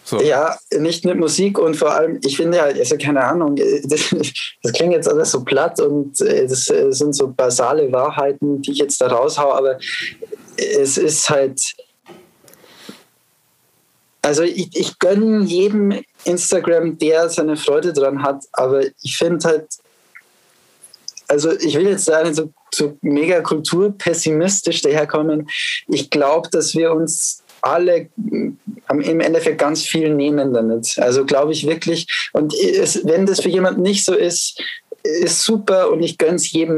So. Ja, nicht mit Musik und vor allem, ich finde halt, also keine Ahnung, das, das, klingt jetzt alles so platt und äh, das äh, sind so basale Wahrheiten, die ich jetzt da raushaue, aber es ist halt, also ich, ich gönne jedem Instagram, der seine Freude dran hat, aber ich finde halt, also ich will jetzt da nicht so, so mega kulturpessimistisch daherkommen. Ich glaube, dass wir uns alle im Endeffekt ganz viel nehmen damit. Also glaube ich wirklich. Und es, wenn das für jemanden nicht so ist, ist super und ich gönne es jedem.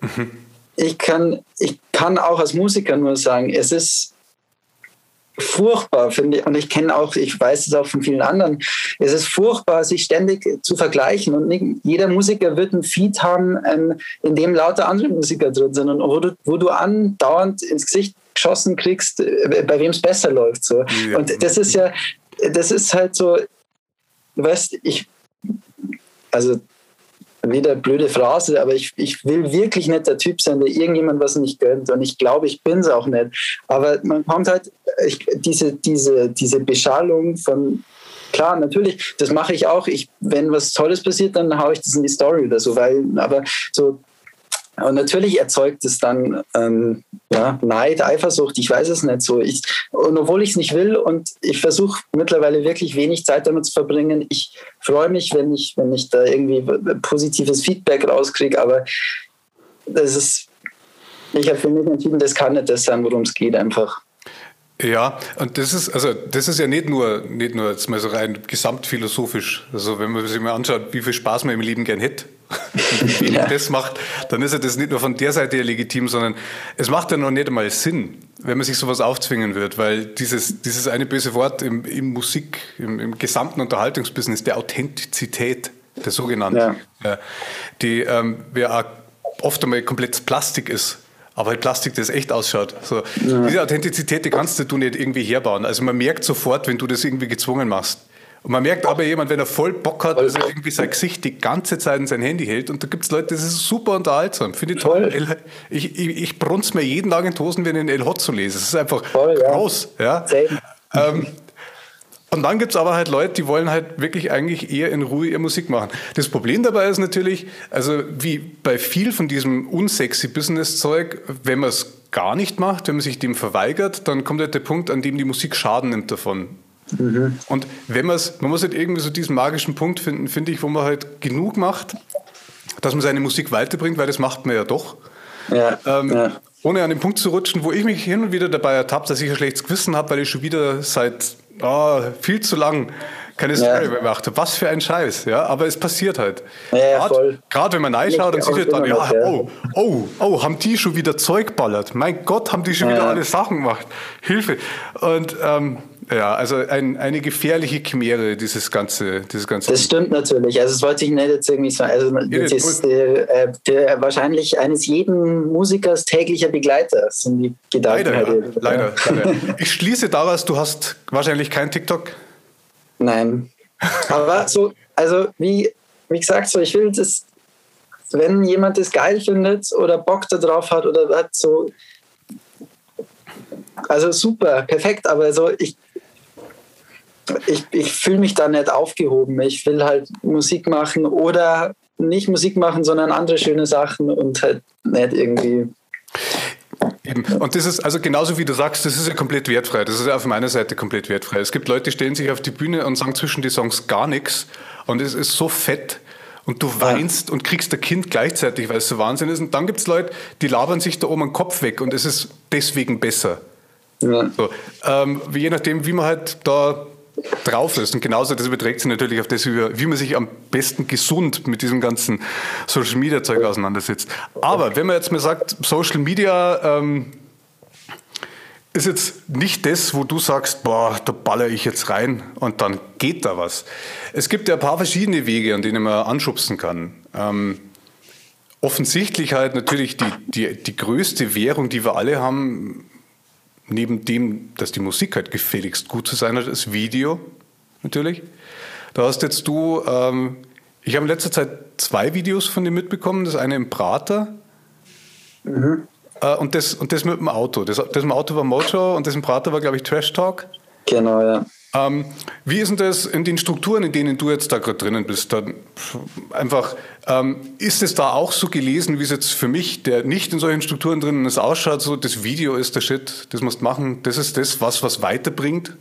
Mhm. Ich, kann, ich kann auch als Musiker nur sagen, es ist furchtbar, finde ich, und ich kenne auch, ich weiß es auch von vielen anderen, es ist furchtbar, sich ständig zu vergleichen und nicht, jeder Musiker wird ein Feed haben, ähm, in dem lauter andere Musiker drin sind und wo du, wo du andauernd ins Gesicht geschossen kriegst, äh, bei wem es besser läuft. So. Ja. Und das ist ja, das ist halt so, du weißt, ich, also wieder blöde Phrase, aber ich, ich will wirklich nicht der Typ sein, der irgendjemand was nicht gönnt. Und ich glaube, ich bin es auch nicht. Aber man kommt halt, ich, diese, diese, diese Beschallung von, klar, natürlich, das mache ich auch. Ich, wenn was Tolles passiert, dann haue ich das in die Story oder so, weil, aber so und natürlich erzeugt es dann ähm, ja, Neid, Eifersucht, ich weiß es nicht so. Ich, und obwohl ich es nicht will und ich versuche mittlerweile wirklich wenig Zeit damit zu verbringen, ich freue mich, wenn ich, wenn ich da irgendwie positives Feedback rauskriege, aber das ist, ich habe für mich entschieden, das kann nicht das sein, worum es geht einfach. Ja, und das ist, also das ist ja nicht nur, nicht nur jetzt mal so rein gesamtphilosophisch. Also wenn man sich mal anschaut, wie viel Spaß man im Leben gern hätte, wenn ja. das macht, dann ist ja das nicht nur von der Seite her legitim, sondern es macht ja noch nicht einmal Sinn, wenn man sich sowas aufzwingen wird, weil dieses, dieses eine böse Wort im, im Musik, im, im gesamten Unterhaltungsbusiness, der Authentizität, der sogenannten, ja. die ähm, ja oft einmal komplett Plastik ist aber halt Plastik, das echt ausschaut. So. Ja. Diese Authentizität, die kannst du nicht irgendwie herbauen. Also man merkt sofort, wenn du das irgendwie gezwungen machst. Und man merkt aber jemand, wenn er voll Bock hat, dass er irgendwie sein Gesicht die ganze Zeit in sein Handy hält. Und da gibt es Leute, das ist super unterhaltsam. Finde ich toll. toll. Ich, ich, ich brunz mir jeden Tag in die Hosen, wenn ich in El Hot zu lese. Das ist einfach toll, groß. Ja. ja? Ähm, und dann gibt es aber halt Leute, die wollen halt wirklich eigentlich eher in Ruhe ihre Musik machen. Das Problem dabei ist natürlich, also wie bei viel von diesem unsexy Business-Zeug, wenn man es gar nicht macht, wenn man sich dem verweigert, dann kommt halt der Punkt, an dem die Musik Schaden nimmt davon. Mhm. Und wenn man es, man muss halt irgendwie so diesen magischen Punkt finden, finde ich, wo man halt genug macht, dass man seine Musik weiterbringt, weil das macht man ja doch. Ja, ähm, ja. Ohne an den Punkt zu rutschen, wo ich mich hin und wieder dabei ertappt, dass ich ein schlechtes Gewissen habe, weil ich schon wieder seit oh, viel zu lang keine Story ja. mehr gemacht habe. Was für ein Scheiß, ja. Aber es passiert halt. Ja, Gerade wenn man reinschaut und sieht halt dann, ja, oh, oh, oh, haben die schon wieder Zeug ballert. Mein Gott, haben die schon ja. wieder alle Sachen gemacht. Hilfe. Und ähm, ja, also ein, eine gefährliche Chimäre, dieses ganze, dieses ganze. Das stimmt natürlich. Also, das wollte ich nicht jetzt irgendwie sagen. Also, das ist äh, der, wahrscheinlich eines jeden Musikers täglicher Begleiter, sind die Gedanken. Leider, ja. leider, leider. Ich schließe daraus, du hast wahrscheinlich kein TikTok. Nein. Aber so, also wie, wie gesagt, so ich will das, wenn jemand das geil findet oder Bock darauf hat oder hat so, also super, perfekt, aber so ich ich, ich fühle mich da nicht aufgehoben. Ich will halt Musik machen oder nicht Musik machen, sondern andere schöne Sachen und halt nicht irgendwie. Eben. Und das ist also genauso wie du sagst, das ist ja komplett wertfrei. Das ist ja auf meiner Seite komplett wertfrei. Es gibt Leute, die stellen sich auf die Bühne und sagen zwischen die Songs gar nichts und es ist so fett und du weinst ja. und kriegst der Kind gleichzeitig, weil es so Wahnsinn ist. Und dann gibt es Leute, die labern sich da oben den Kopf weg und es ist deswegen besser. Ja. So, ähm, je nachdem, wie man halt da drauf ist. Und genauso das überträgt sich natürlich auf das, wie man sich am besten gesund mit diesem ganzen Social Media Zeug auseinandersetzt. Aber wenn man jetzt mal sagt, Social Media ähm, ist jetzt nicht das, wo du sagst, boah, da baller ich jetzt rein und dann geht da was. Es gibt ja ein paar verschiedene Wege, an denen man anschubsen kann. Ähm, offensichtlich halt natürlich die, die, die größte Währung, die wir alle haben, neben dem, dass die Musik halt gefälligst gut zu sein hat, ist Video natürlich. Da hast jetzt du, ähm, ich habe in letzter Zeit zwei Videos von dir mitbekommen. Das eine im Prater mhm. äh, und, das, und das mit dem Auto. Das, das im Auto war Mojo und das im Prater war, glaube ich, Trash Talk. Genau, ja. Ähm, wie ist denn das in den Strukturen, in denen du jetzt da gerade drinnen bist? Dann einfach, ähm, ist es da auch so gelesen, wie es jetzt für mich, der nicht in solchen Strukturen drinnen ist, ausschaut, so das Video ist der Shit, das musst du machen, das ist das, was was weiterbringt?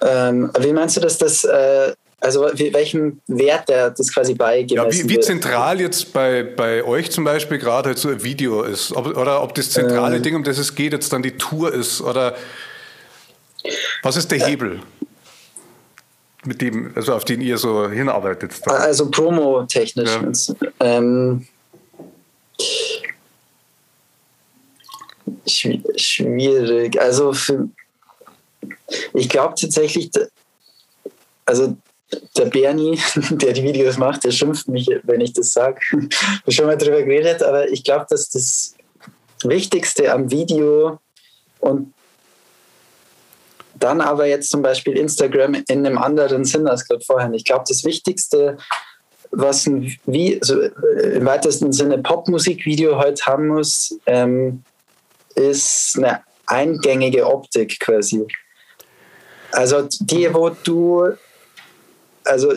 Ähm, wie meinst du, dass das, äh, also welchen Wert der das quasi beigemessen ja, wie, wie zentral jetzt bei, bei euch zum Beispiel gerade halt so ein Video ist, ob, oder ob das zentrale ähm. Ding, um das es geht, jetzt dann die Tour ist oder was ist der Hebel? Mit dem, also auf den ihr so hinarbeitet? Da? Also promo-technisch. Ja. Ähm, schwierig. Also für, ich glaube tatsächlich, also der Bernie, der die Videos macht, der schimpft mich, wenn ich das sage. schon mal drüber geredet, aber ich glaube, dass das Wichtigste am Video und dann aber jetzt zum Beispiel Instagram in einem anderen Sinn als gerade vorher. Ich glaube, das Wichtigste, was ein, wie, also im weitesten Sinne Popmusikvideo heute haben muss, ähm, ist eine eingängige Optik quasi. Also die, wo du, also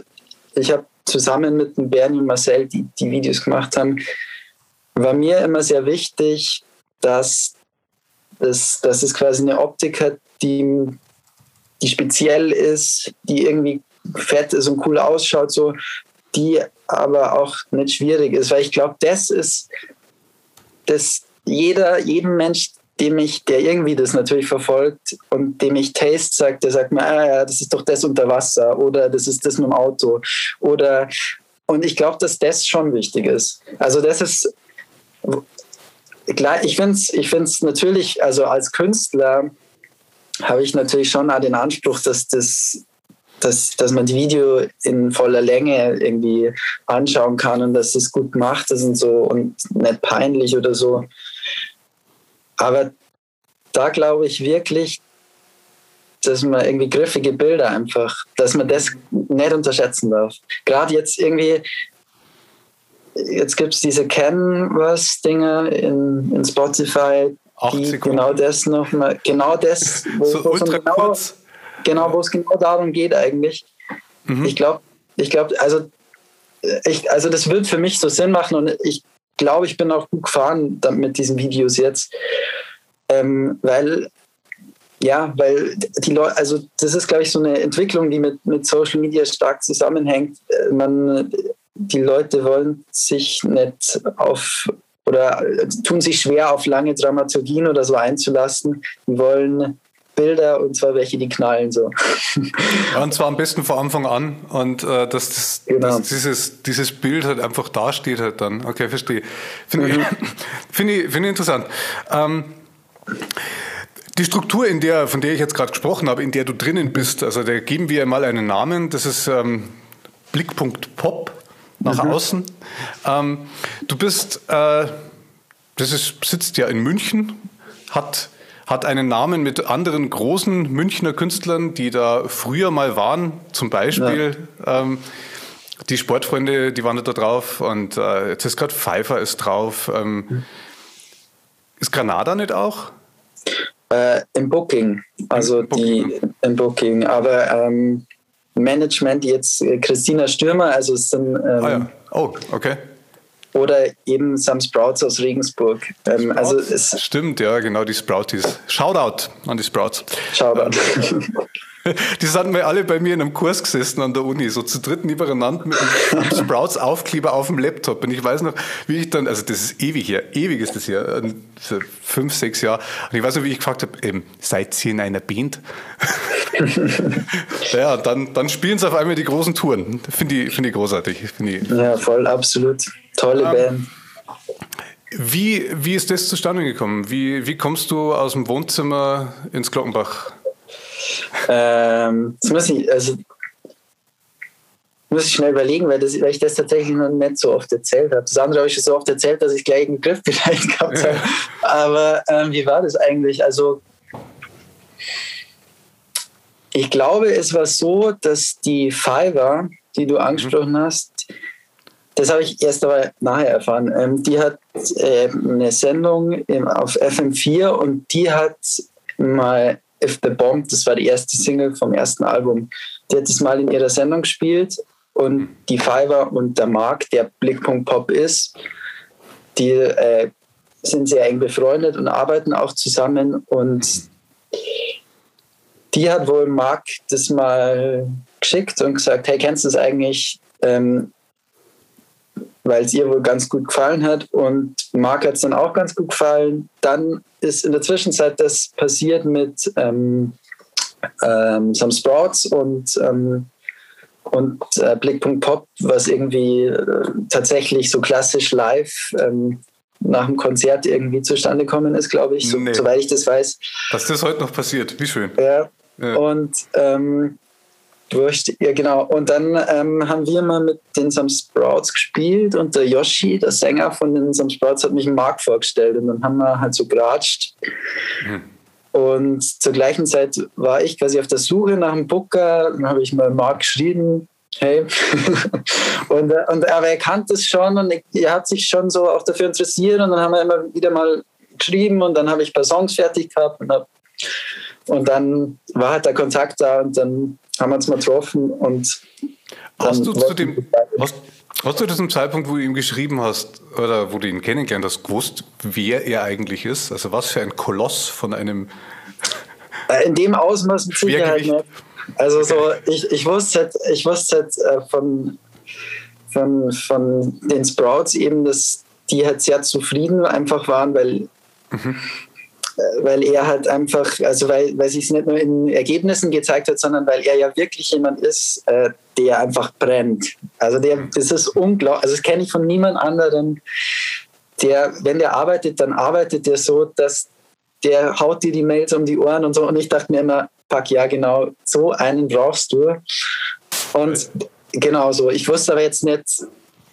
ich habe zusammen mit dem Bernie und Marcel, die die Videos gemacht haben, war mir immer sehr wichtig, dass, es, dass es quasi eine Optik hat, die die speziell ist, die irgendwie fett ist und cool ausschaut, so, die aber auch nicht schwierig ist. Weil ich glaube, das ist, dass jeder, jedem Mensch, dem ich, der irgendwie das natürlich verfolgt und dem ich Taste sagt, der sagt mir, ah ja, das ist doch das unter Wasser oder das ist das mit dem Auto oder und ich glaube, dass das schon wichtig ist. Also das ist ich finde es ich find's natürlich, also als Künstler habe ich natürlich schon auch den Anspruch, dass das dass, dass man die Video in voller Länge irgendwie anschauen kann und dass es gut gemacht ist und so und nicht peinlich oder so. Aber da glaube ich wirklich, dass man irgendwie griffige Bilder einfach, dass man das nicht unterschätzen darf. Gerade jetzt irgendwie, jetzt gibt es diese Canvas-Dinger in, in Spotify, die genau das nochmal, genau das, wo, so ultra genau, kurz. genau, wo es genau darum geht eigentlich. Mhm. Ich glaube, ich glaube, also ich, also das wird für mich so Sinn machen und ich glaube, ich bin auch gut gefahren mit diesen Videos jetzt, ähm, weil ja, weil die Leute, also das ist, glaube ich, so eine Entwicklung, die mit, mit Social Media stark zusammenhängt. Äh, man, die Leute wollen sich nicht auf oder tun sich schwer, auf lange Dramaturgien oder so einzulassen. Die wollen Bilder und zwar welche, die knallen so. Ja, und zwar am besten von Anfang an und äh, dass, das, genau. dass dieses, dieses Bild halt einfach dasteht halt dann. Okay, verstehe. Finde mhm. ich, find ich, find ich interessant. Ähm, die Struktur, in der, von der ich jetzt gerade gesprochen habe, in der du drinnen bist, also da geben wir mal einen Namen, das ist ähm, Blickpunkt Pop nach mhm. außen. Ähm, du bist, äh, das ist, sitzt ja in München, hat, hat einen Namen mit anderen großen Münchner Künstlern, die da früher mal waren, zum Beispiel. Ja. Ähm, die Sportfreunde, die waren da drauf und äh, jetzt ist gerade Pfeiffer ist drauf. Ähm, mhm. Ist Granada nicht auch? Äh, Im Booking, also Im Booking. die im Booking, aber ähm, Management jetzt äh, Christina Stürmer, also es sind. Ähm, ah ja. Oh, okay. Oder eben Sam Sprouts aus Regensburg. Ähm, also es Stimmt, ja, genau, die Sprouties. Shoutout an die Sprouts. Shoutout. Die sind wir alle bei mir in einem Kurs gesessen an der Uni, so zu dritt nebeneinander mit einem Sprouts-Aufkleber auf dem Laptop. Und ich weiß noch, wie ich dann, also das ist ewig hier, ewig ist das hier, fünf, sechs Jahre. Und ich weiß noch, wie ich gefragt habe, ähm, seid ihr in einer Band? ja, dann, dann spielen sie auf einmal die großen Touren. Finde ich, find ich großartig. Find ich. Ja, voll, absolut. Tolle um, Band. Wie, wie ist das zustande gekommen? Wie, wie kommst du aus dem Wohnzimmer ins Glockenbach? Ähm, das muss ich, also muss ich schnell überlegen, weil, das, weil ich das tatsächlich noch nicht so oft erzählt habe. Das andere habe ich so oft erzählt, dass ich gleich einen Griff vielleicht gehabt habe. Aber ähm, wie war das eigentlich? Also ich glaube, es war so, dass die Fiverr, die du angesprochen hast, das habe ich erst aber nachher erfahren. Ähm, die hat äh, eine Sendung im, auf FM4 und die hat mal If the Bomb, das war die erste Single vom ersten Album, die hat das mal in ihrer Sendung gespielt und die Fiverr und der Mark, der Blickpunkt Pop ist, die äh, sind sehr eng befreundet und arbeiten auch zusammen und die hat wohl Mark das mal geschickt und gesagt, hey, kennst du das eigentlich? Ähm, weil es ihr wohl ganz gut gefallen hat und Mark hat es dann auch ganz gut gefallen. Dann ist in der Zwischenzeit das passiert mit ähm, ähm, Some Sprouts und, ähm, und äh, Blickpunkt Pop, was irgendwie äh, tatsächlich so klassisch live ähm, nach dem Konzert irgendwie zustande gekommen ist, glaube ich, so, nee. soweit ich das weiß. Dass das heute noch passiert, wie schön. Ja. Ja. Und ähm, durch, ja genau. Und dann ähm, haben wir mal mit den Some Sprouts gespielt und der Yoshi, der Sänger von den Some Sprouts, hat mich einen Mark vorgestellt und dann haben wir halt so geratscht. Mhm. Und zur gleichen Zeit war ich quasi auf der Suche nach einem Booker. Dann habe ich mal Mark geschrieben, hey. und, äh, und aber er kannte es schon und er hat sich schon so auch dafür interessiert und dann haben wir immer wieder mal geschrieben und dann habe ich ein paar Songs fertig gehabt und, hab, und dann war halt der Kontakt da und dann haben wir uns mal getroffen und hast du zu dem hast, hast du zu diesem Zeitpunkt, wo du ihm geschrieben hast oder wo du ihn kennengelernt hast, gewusst, wer er eigentlich ist? Also was für ein Koloss von einem äh, in dem Ausmaß mit Sicherheit nicht. Also so, ich, ich wusste halt, ich wusste halt äh, von, von, von den Sprouts eben, dass die halt sehr zufrieden einfach waren, weil mhm weil er halt einfach, also weil, weil sich es nicht nur in Ergebnissen gezeigt hat, sondern weil er ja wirklich jemand ist, äh, der einfach brennt. Also der, das ist unglaublich, also das kenne ich von niemand anderem, der, wenn der arbeitet, dann arbeitet der so, dass der haut dir die Mails um die Ohren und so. Und ich dachte mir immer, fuck ja, genau, so einen brauchst du. Und genau so. Ich wusste aber jetzt nicht,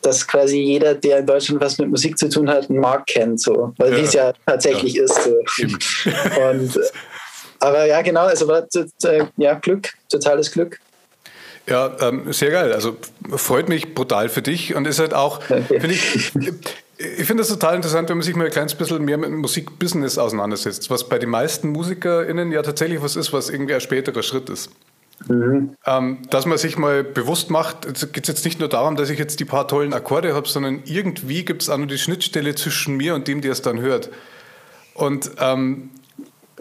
dass quasi jeder, der in Deutschland was mit Musik zu tun hat, einen Markt kennt, so, weil ja. wie es ja tatsächlich ja. ist. So. Und, aber ja, genau, also war ja Glück, totales Glück. Ja, ähm, sehr geil. Also freut mich brutal für dich und ist halt auch, okay. finde ich, ich finde das total interessant, wenn man sich mal ein kleines bisschen mehr mit dem Musikbusiness auseinandersetzt, was bei den meisten MusikerInnen ja tatsächlich was ist, was irgendwie ein späterer Schritt ist. Mhm. Ähm, dass man sich mal bewusst macht, es geht jetzt nicht nur darum, dass ich jetzt die paar tollen Akkorde habe, sondern irgendwie gibt es auch nur die Schnittstelle zwischen mir und dem, der es dann hört. Und ähm,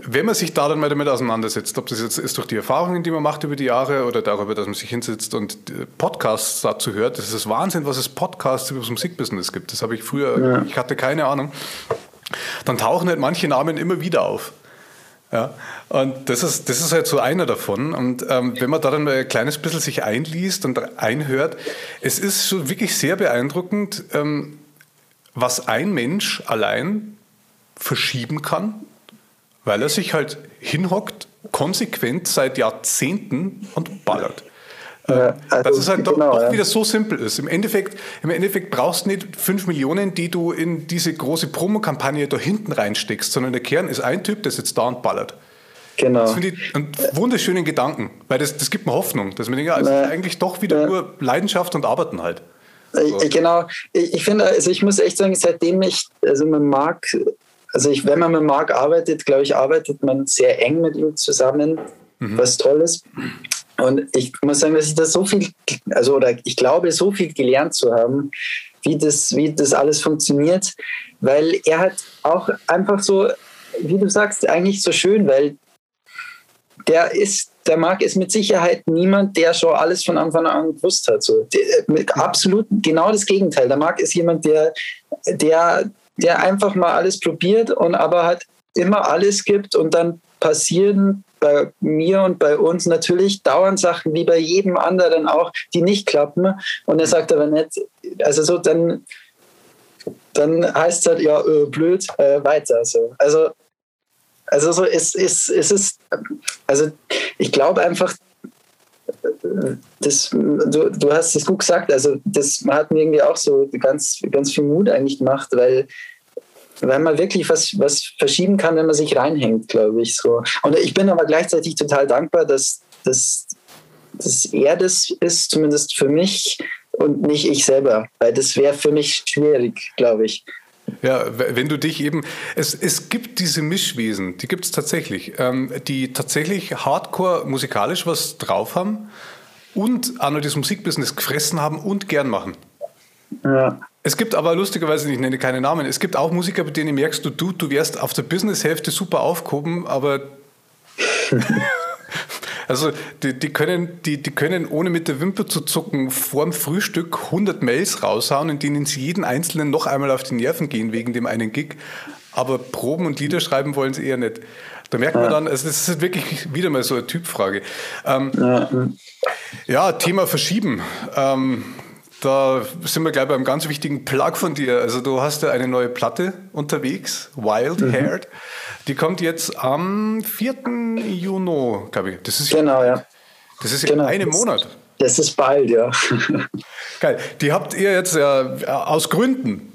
wenn man sich da dann mal damit auseinandersetzt, ob das jetzt ist durch die Erfahrungen, die man macht über die Jahre oder darüber, dass man sich hinsetzt und äh, Podcasts dazu hört, das ist das Wahnsinn, was es Podcasts über das Musikbusiness gibt. Das habe ich früher, ja. ich hatte keine Ahnung. Dann tauchen halt manche Namen immer wieder auf. Ja, und das ist, das ist halt so einer davon. Und ähm, wenn man da dann ein kleines bisschen sich einliest und einhört, es ist schon wirklich sehr beeindruckend, ähm, was ein Mensch allein verschieben kann, weil er sich halt hinhockt, konsequent seit Jahrzehnten und ballert. Ja, also dass es halt genau, doch, ja. wieder so simpel ist. Im Endeffekt, Im Endeffekt brauchst du nicht fünf Millionen, die du in diese große Promokampagne da hinten reinsteckst, sondern der Kern ist ein Typ, der sitzt da und ballert. Genau. Das finde ich einen wunderschönen Gedanken, weil das, das gibt mir Hoffnung, dass man denkt, also ja, eigentlich doch wieder nur Leidenschaft und Arbeiten halt. So. Genau, ich, ich finde, also ich muss echt sagen, seitdem ich, also mit Marc, also ich, wenn man mit Marc arbeitet, glaube ich, arbeitet man sehr eng mit ihm zusammen, mhm. was toll ist. Und ich muss sagen, dass ich das so viel, also oder ich glaube, so viel gelernt zu haben, wie das, wie das alles funktioniert, weil er hat auch einfach so, wie du sagst, eigentlich so schön, weil der ist, der Marc ist mit Sicherheit niemand, der schon alles von Anfang an gewusst hat. So. Der, absolut genau das Gegenteil. Der Marc ist jemand, der, der, der einfach mal alles probiert und aber halt immer alles gibt und dann passieren bei mir und bei uns natürlich dauernd Sachen wie bei jedem anderen auch, die nicht klappen. Und er sagt aber nicht, also so dann, dann heißt es halt, ja, öh, blöd, äh, weiter. So. Also, also so, es, es, es ist, also ich glaube einfach, das, du, du hast es gut gesagt, also das hat mir irgendwie auch so ganz, ganz viel Mut eigentlich gemacht, weil, weil man wirklich was, was verschieben kann, wenn man sich reinhängt, glaube ich. So. Und ich bin aber gleichzeitig total dankbar, dass, dass, dass er das ist, zumindest für mich und nicht ich selber, weil das wäre für mich schwierig, glaube ich. Ja, wenn du dich eben, es, es gibt diese Mischwesen, die gibt es tatsächlich, ähm, die tatsächlich hardcore musikalisch was drauf haben und noch das Musikbusiness gefressen haben und gern machen. Ja. Es gibt aber lustigerweise, ich nenne keine Namen, es gibt auch Musiker, bei denen merkst du, du, du wärst auf der Businesshälfte super aufgehoben, aber Also die, die, können, die, die können ohne mit der Wimper zu zucken vorm Frühstück 100 Mails raushauen, in denen sie jeden Einzelnen noch einmal auf die Nerven gehen wegen dem einen Gig. Aber Proben und Lieder schreiben wollen sie eher nicht. Da merkt man dann, also das ist wirklich wieder mal so eine Typfrage. Ähm, ja. ja. Thema Verschieben. Ähm, da sind wir gleich beim ganz wichtigen Plug von dir. Also du hast ja eine neue Platte unterwegs, Wild mhm. Haired. Die kommt jetzt am 4. Juni, glaube ich. Das ist genau, ja. Das ist genau. in einem Monat. Das ist bald, ja. Geil. Die habt ihr jetzt ja aus Gründen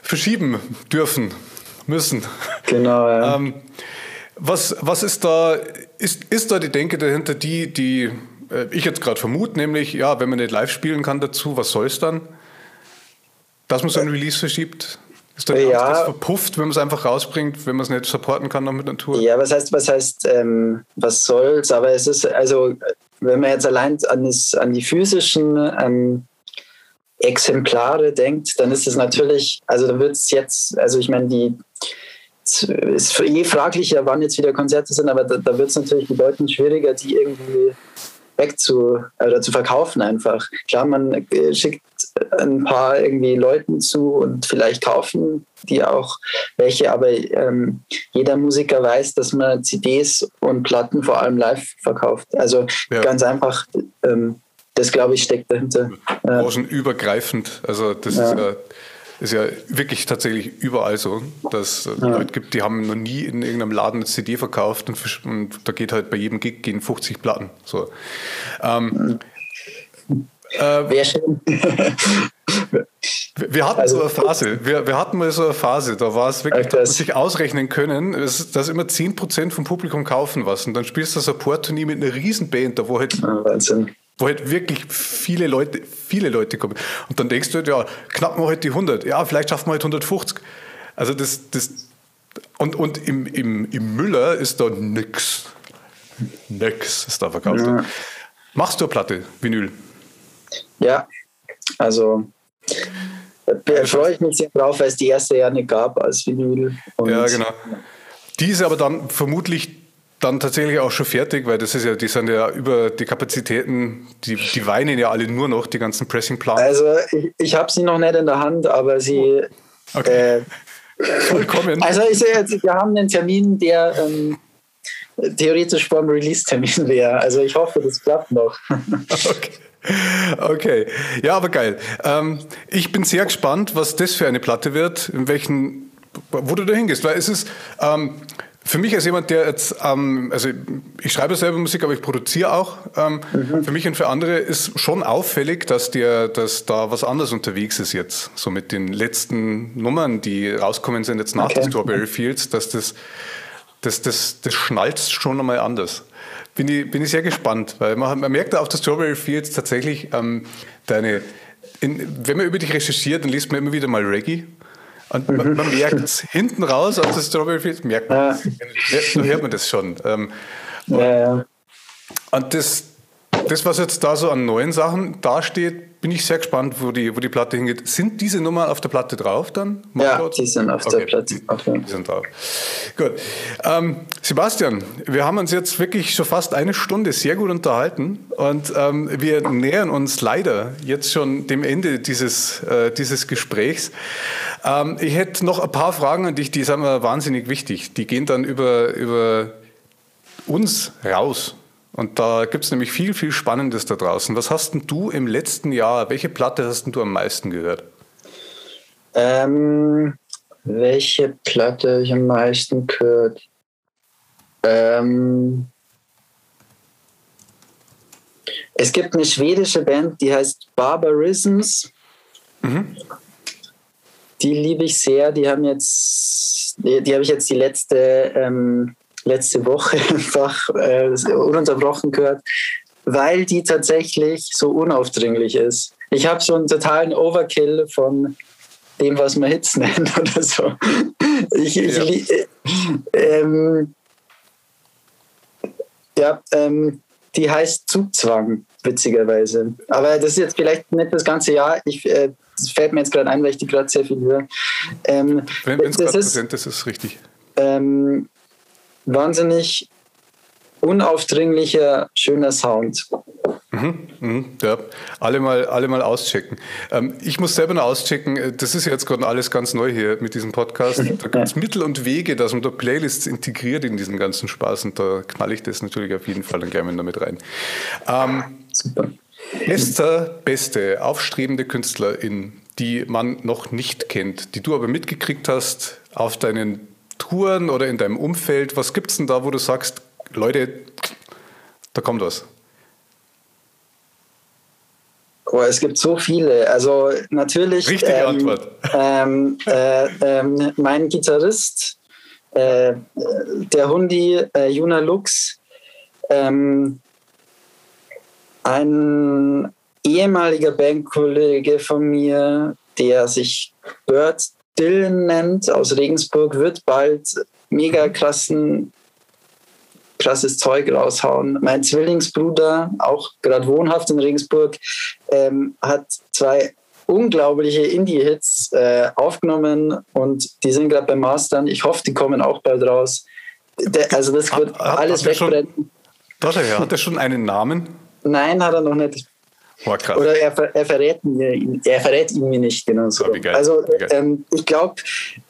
verschieben dürfen, müssen. Genau, ja. Ähm, was, was ist da, ist, ist da die Denke dahinter, die, die äh, ich jetzt gerade vermute, nämlich, ja, wenn man nicht live spielen kann dazu, was soll es dann? Dass man so ein Release verschiebt? Ist dann ja. das verpufft, wenn man es einfach rausbringt, wenn man es nicht supporten kann noch mit einer Tour? Ja, was heißt, was heißt, ähm, was soll's? Aber es ist, also, wenn man jetzt allein an, das, an die physischen ähm, Exemplare denkt, dann ist es natürlich, also da wird es jetzt, also ich meine, die es ist eh fraglicher, wann jetzt wieder Konzerte sind, aber da, da wird es natürlich bedeutend schwieriger, die irgendwie wegzu oder zu verkaufen einfach. Klar, man schickt ein paar irgendwie Leuten zu und vielleicht kaufen die auch welche, aber ähm, jeder Musiker weiß, dass man CDs und Platten vor allem live verkauft. Also ja. ganz einfach, ähm, das glaube ich steckt dahinter. Branchenübergreifend, also das ja. ist ja ist ja wirklich tatsächlich überall so, dass es ja. Leute gibt, die haben noch nie in irgendeinem Laden eine CD verkauft und, und da geht halt bei jedem Gig gehen 50 Platten. So. Ähm, äh, Wäre schön. Wir hatten also, so eine Phase, wir, wir, hatten mal so eine Phase, da war es wirklich, dass man sich ausrechnen können, dass immer 10% vom Publikum kaufen was und dann spielst du so Support-Turnier mit einer Riesenband, da wo halt ah, Wahnsinn wo halt wirklich viele Leute, viele Leute kommen. Und dann denkst du halt, ja, knappen wir halt die 100. Ja, vielleicht schaffen wir halt 150. Also das, das und, und im, im, im Müller ist da nix. Nix ist da verkauft. Ja. Machst du eine Platte, Vinyl? Ja, also da freue ich mich sehr drauf, weil es die erste ja nicht gab als Vinyl. Und ja, genau. Die ist aber dann vermutlich dann tatsächlich auch schon fertig, weil das ist ja, die sind ja über die Kapazitäten, die, die weinen ja alle nur noch, die ganzen Pressing-Plans. Also ich, ich habe sie noch nicht in der Hand, aber sie. Okay. Äh, Vollkommen. Also ich sehe jetzt, wir haben einen Termin, der ähm, theoretisch vor dem Release-Termin wäre. Also ich hoffe, das klappt noch. Okay. Okay, ja, aber geil. Ähm, ich bin sehr gespannt, was das für eine Platte wird, in welchen, wo du da hingehst, weil es ist, ähm, für mich als jemand, der jetzt, ähm, also ich schreibe selber Musik, aber ich produziere auch. Ähm, mhm. Für mich und für andere ist schon auffällig, dass, der, dass da was anderes unterwegs ist jetzt. So mit den letzten Nummern, die rauskommen sind jetzt nach okay. den Strawberry Fields, dass das, das, das, das schnallt schon einmal anders. Bin ich, bin ich sehr gespannt, weil man, man merkt auf der Strawberry Fields tatsächlich ähm, deine, in, wenn man über dich recherchiert, dann liest man immer wieder mal Reggae. Und man, man merkt es hinten raus auf das Strawberry Fields, merkt man, ja. hört man das schon. Ähm, und, ja, ja. und das, das, was jetzt da so an neuen Sachen dasteht, bin ich sehr gespannt, wo die, wo die Platte hingeht. Sind diese Nummern auf der Platte drauf dann? Ja, die sind auf okay. der Platte drauf. Die sind drauf. Gut. Ähm, Sebastian, wir haben uns jetzt wirklich schon fast eine Stunde sehr gut unterhalten und ähm, wir nähern uns leider jetzt schon dem Ende dieses, äh, dieses Gesprächs. Ähm, ich hätte noch ein paar Fragen an dich, die sind mir wahnsinnig wichtig. Die gehen dann über, über uns raus. Und da gibt es nämlich viel, viel Spannendes da draußen. Was hast denn du im letzten Jahr, welche Platte hast denn du am meisten gehört? Ähm, welche Platte habe ich am meisten gehört? Ähm, es gibt eine schwedische Band, die heißt Barbarisms. Mhm. Die liebe ich sehr. Die haben jetzt, die, die habe ich jetzt die letzte ähm, letzte Woche einfach äh, ununterbrochen gehört, weil die tatsächlich so unaufdringlich ist. Ich habe so einen totalen Overkill von dem, was man Hits nennt oder so. Ich, ja. ich äh, ähm, ja, ähm, die heißt Zugzwang, witzigerweise. Aber das ist jetzt vielleicht nicht das ganze Jahr. Ich, äh, das fällt mir jetzt gerade ein, weil ich die gerade sehr viel höre. Ähm, Wenn es gerade präsent ist, ist es richtig. Ähm, wahnsinnig unaufdringlicher, schöner Sound. Mhm, mh, ja, alle mal, alle mal auschecken. Ähm, ich muss selber noch auschecken, äh, das ist jetzt gerade alles ganz neu hier mit diesem Podcast. Da gibt es Mittel und Wege, dass man da Playlists integriert in diesen ganzen Spaß und da knall ich das natürlich auf jeden Fall dann gerne damit rein. Ähm, Super. Bester, beste, aufstrebende Künstlerin, die man noch nicht kennt, die du aber mitgekriegt hast auf deinen Touren oder in deinem Umfeld? Was gibt es denn da, wo du sagst, Leute, da kommt was? Oh, es gibt so viele. Also natürlich. Richtige ähm, Antwort. Ähm, äh, ähm, mein Gitarrist, äh, der Hundi äh, Juna Lux, ähm, ein ehemaliger Bandkollege von mir, der sich Bird Dylan nennt, aus Regensburg, wird bald mega krassen, krasses Zeug raushauen. Mein Zwillingsbruder, auch gerade wohnhaft in Regensburg, ähm, hat zwei unglaubliche Indie-Hits äh, aufgenommen und die sind gerade beim Mastern. Ich hoffe, die kommen auch bald raus. Der, also das wird hat, alles hat wegbrennen. Schon, hat er schon einen Namen? Nein, hat er noch nicht. Boah, krass. Oder er, er, verrät mir, er verrät ihn mir nicht, genau so. Oh, also ähm, ich glaube,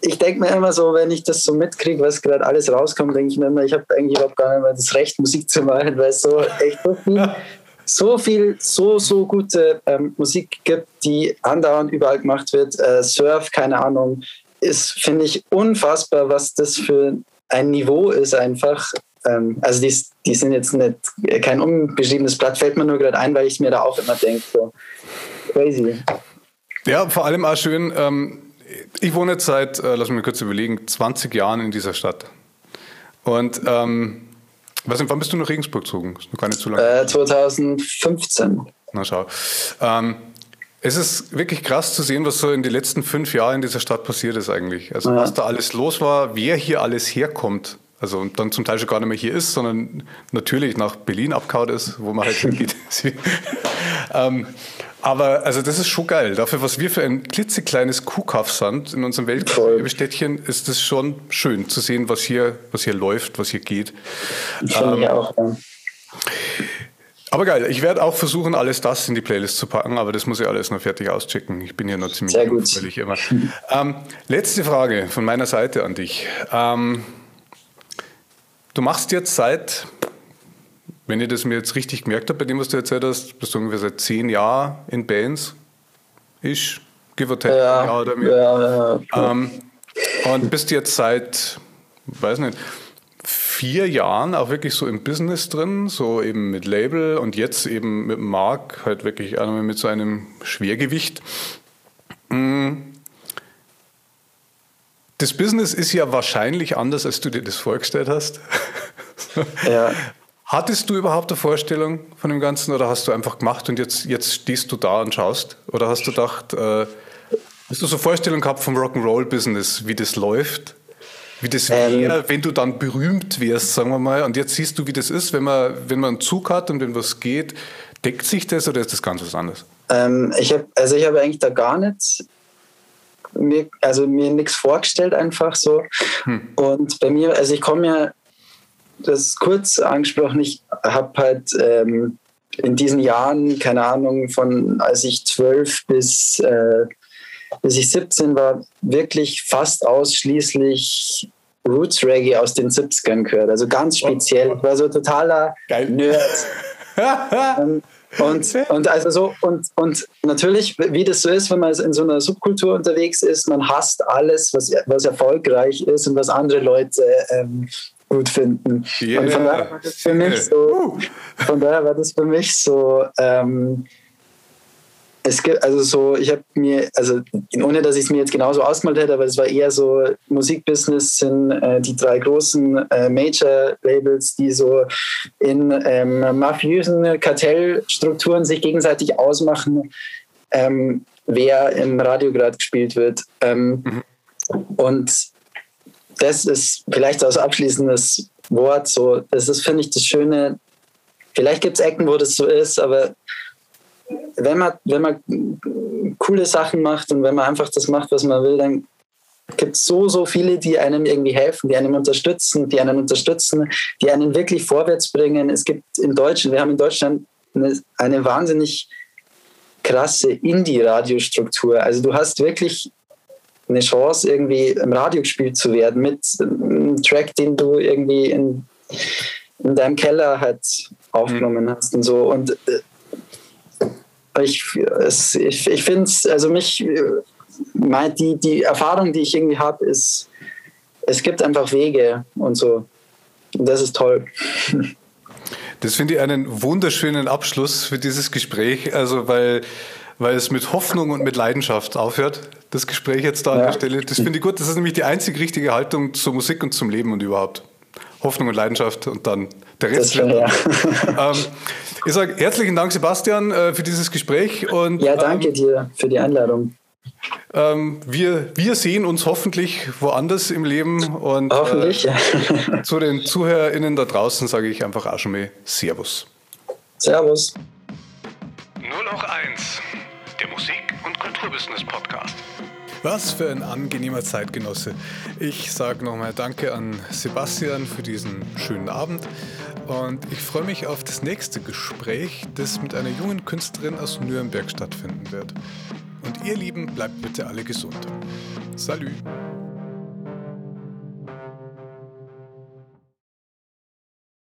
ich denke mir immer so, wenn ich das so mitkriege, was gerade alles rauskommt, denke ich mir immer, ich habe eigentlich überhaupt gar nicht mehr das Recht, Musik zu machen, weil es so echt so viel, so, viel, so, so gute ähm, Musik gibt, die andauernd überall gemacht wird. Äh, Surf, keine Ahnung, ist, finde ich, unfassbar, was das für ein Niveau ist einfach. Ähm, also die, die sind jetzt nicht kein unbeschriebenes Blatt, fällt mir nur gerade ein, weil ich mir da auch immer denke, so crazy. Ja, vor allem auch schön, ähm, ich wohne jetzt seit, äh, lass mich kurz überlegen, 20 Jahren in dieser Stadt. Und ähm, was, wann bist du nach Regensburg gezogen? Ist noch gar nicht zu lange. Äh, 2015. Na schau. Ähm, es ist wirklich krass zu sehen, was so in den letzten fünf Jahren in dieser Stadt passiert ist eigentlich. Also ja. was da alles los war, wer hier alles herkommt. Also und dann zum Teil schon gar nicht mehr hier ist, sondern natürlich nach Berlin abgehauen ist, wo man halt hingeht. ähm, aber also das ist schon geil. Dafür, was wir für ein klitzekleines Kuhkaff sind in unserem Weltstädtchen, ist es schon schön zu sehen, was hier, was hier läuft, was hier geht. Ähm, auch, ja. Aber geil, ich werde auch versuchen, alles das in die Playlist zu packen, aber das muss ich alles noch fertig auschecken. Ich bin ja noch ziemlich Sehr gut. immer. Ähm, letzte Frage von meiner Seite an dich. Ähm, Du machst jetzt seit, wenn ich das mir jetzt richtig gemerkt habe, bei dem, was du erzählt hast, bist du ungefähr seit zehn Jahren in Bands. Ich, give or take, ja, Jahr oder mehr. Ja, ja, ähm, und bist jetzt seit, weiß nicht, vier Jahren auch wirklich so im Business drin, so eben mit Label und jetzt eben mit Mark, halt wirklich einmal mit so einem Schwergewicht. Mhm das Business ist ja wahrscheinlich anders, als du dir das vorgestellt hast. Ja. Hattest du überhaupt eine Vorstellung von dem Ganzen oder hast du einfach gemacht und jetzt, jetzt stehst du da und schaust? Oder hast du gedacht, äh, hast du so eine Vorstellung gehabt vom Rock'n'Roll-Business, wie das läuft? Wie das wäre, ähm, wenn du dann berühmt wärst, sagen wir mal, und jetzt siehst du, wie das ist, wenn man, wenn man einen Zug hat und wenn was geht, deckt sich das oder ist das ganz was anderes? Ähm, ich habe also ich habe eigentlich da gar nicht mir, also mir nichts vorgestellt einfach so. Hm. Und bei mir, also ich komme ja, das ist kurz angesprochen, ich habe halt ähm, in diesen Jahren, keine Ahnung, von als ich zwölf bis, äh, bis ich 17 war, wirklich fast ausschließlich Roots Reggae aus den 70ern gehört. Also ganz speziell. Ich war so totaler Geil. Nerd. Ähm, und, und also so, und, und natürlich, wie das so ist, wenn man in so einer Subkultur unterwegs ist, man hasst alles, was, was erfolgreich ist und was andere Leute ähm, gut finden. Yeah. Und von daher war das für mich so, von daher war das für mich so ähm, es gibt also so, ich habe mir, also ohne dass ich es mir jetzt genauso ausgemalt hätte, aber es war eher so, Musikbusiness sind äh, die drei großen äh, Major-Labels, die so in ähm, mafiösen Kartellstrukturen sich gegenseitig ausmachen, ähm, wer im Radio gerade gespielt wird. Ähm, mhm. Und das ist vielleicht als abschließendes Wort so, das ist, finde ich, das Schöne. Vielleicht gibt es Ecken, wo das so ist, aber wenn man, wenn man coole Sachen macht und wenn man einfach das macht, was man will, dann gibt es so, so viele, die einem irgendwie helfen, die einem unterstützen, die einen unterstützen, die einen wirklich vorwärts bringen. Es gibt in Deutschland, wir haben in Deutschland eine, eine wahnsinnig krasse Indie-Radiostruktur. Also du hast wirklich eine Chance, irgendwie im Radio gespielt zu werden mit einem Track, den du irgendwie in, in deinem Keller halt aufgenommen mhm. hast und so. Und ich, ich, ich finde es, also mich, mein, die, die Erfahrung, die ich irgendwie habe, ist, es gibt einfach Wege und so. Und das ist toll. Das finde ich einen wunderschönen Abschluss für dieses Gespräch, also weil, weil es mit Hoffnung und mit Leidenschaft aufhört, das Gespräch jetzt da ja. an der Stelle. Das finde ich gut, das ist nämlich die einzig richtige Haltung zur Musik und zum Leben und überhaupt. Hoffnung und Leidenschaft und dann der Rest. Schon, ja. ähm, ich sage herzlichen Dank, Sebastian, äh, für dieses Gespräch. Und, ja, danke ähm, dir für die Einladung. Ähm, wir, wir sehen uns hoffentlich woanders im Leben. Und, hoffentlich, äh, ja. zu den ZuhörerInnen da draußen sage ich einfach auch schon mal Servus. Servus. 001, der Musik- und Kulturbusiness Podcast. Was für ein angenehmer Zeitgenosse. Ich sage nochmal Danke an Sebastian für diesen schönen Abend und ich freue mich auf das nächste Gespräch, das mit einer jungen Künstlerin aus Nürnberg stattfinden wird. Und ihr Lieben, bleibt bitte alle gesund. Salut!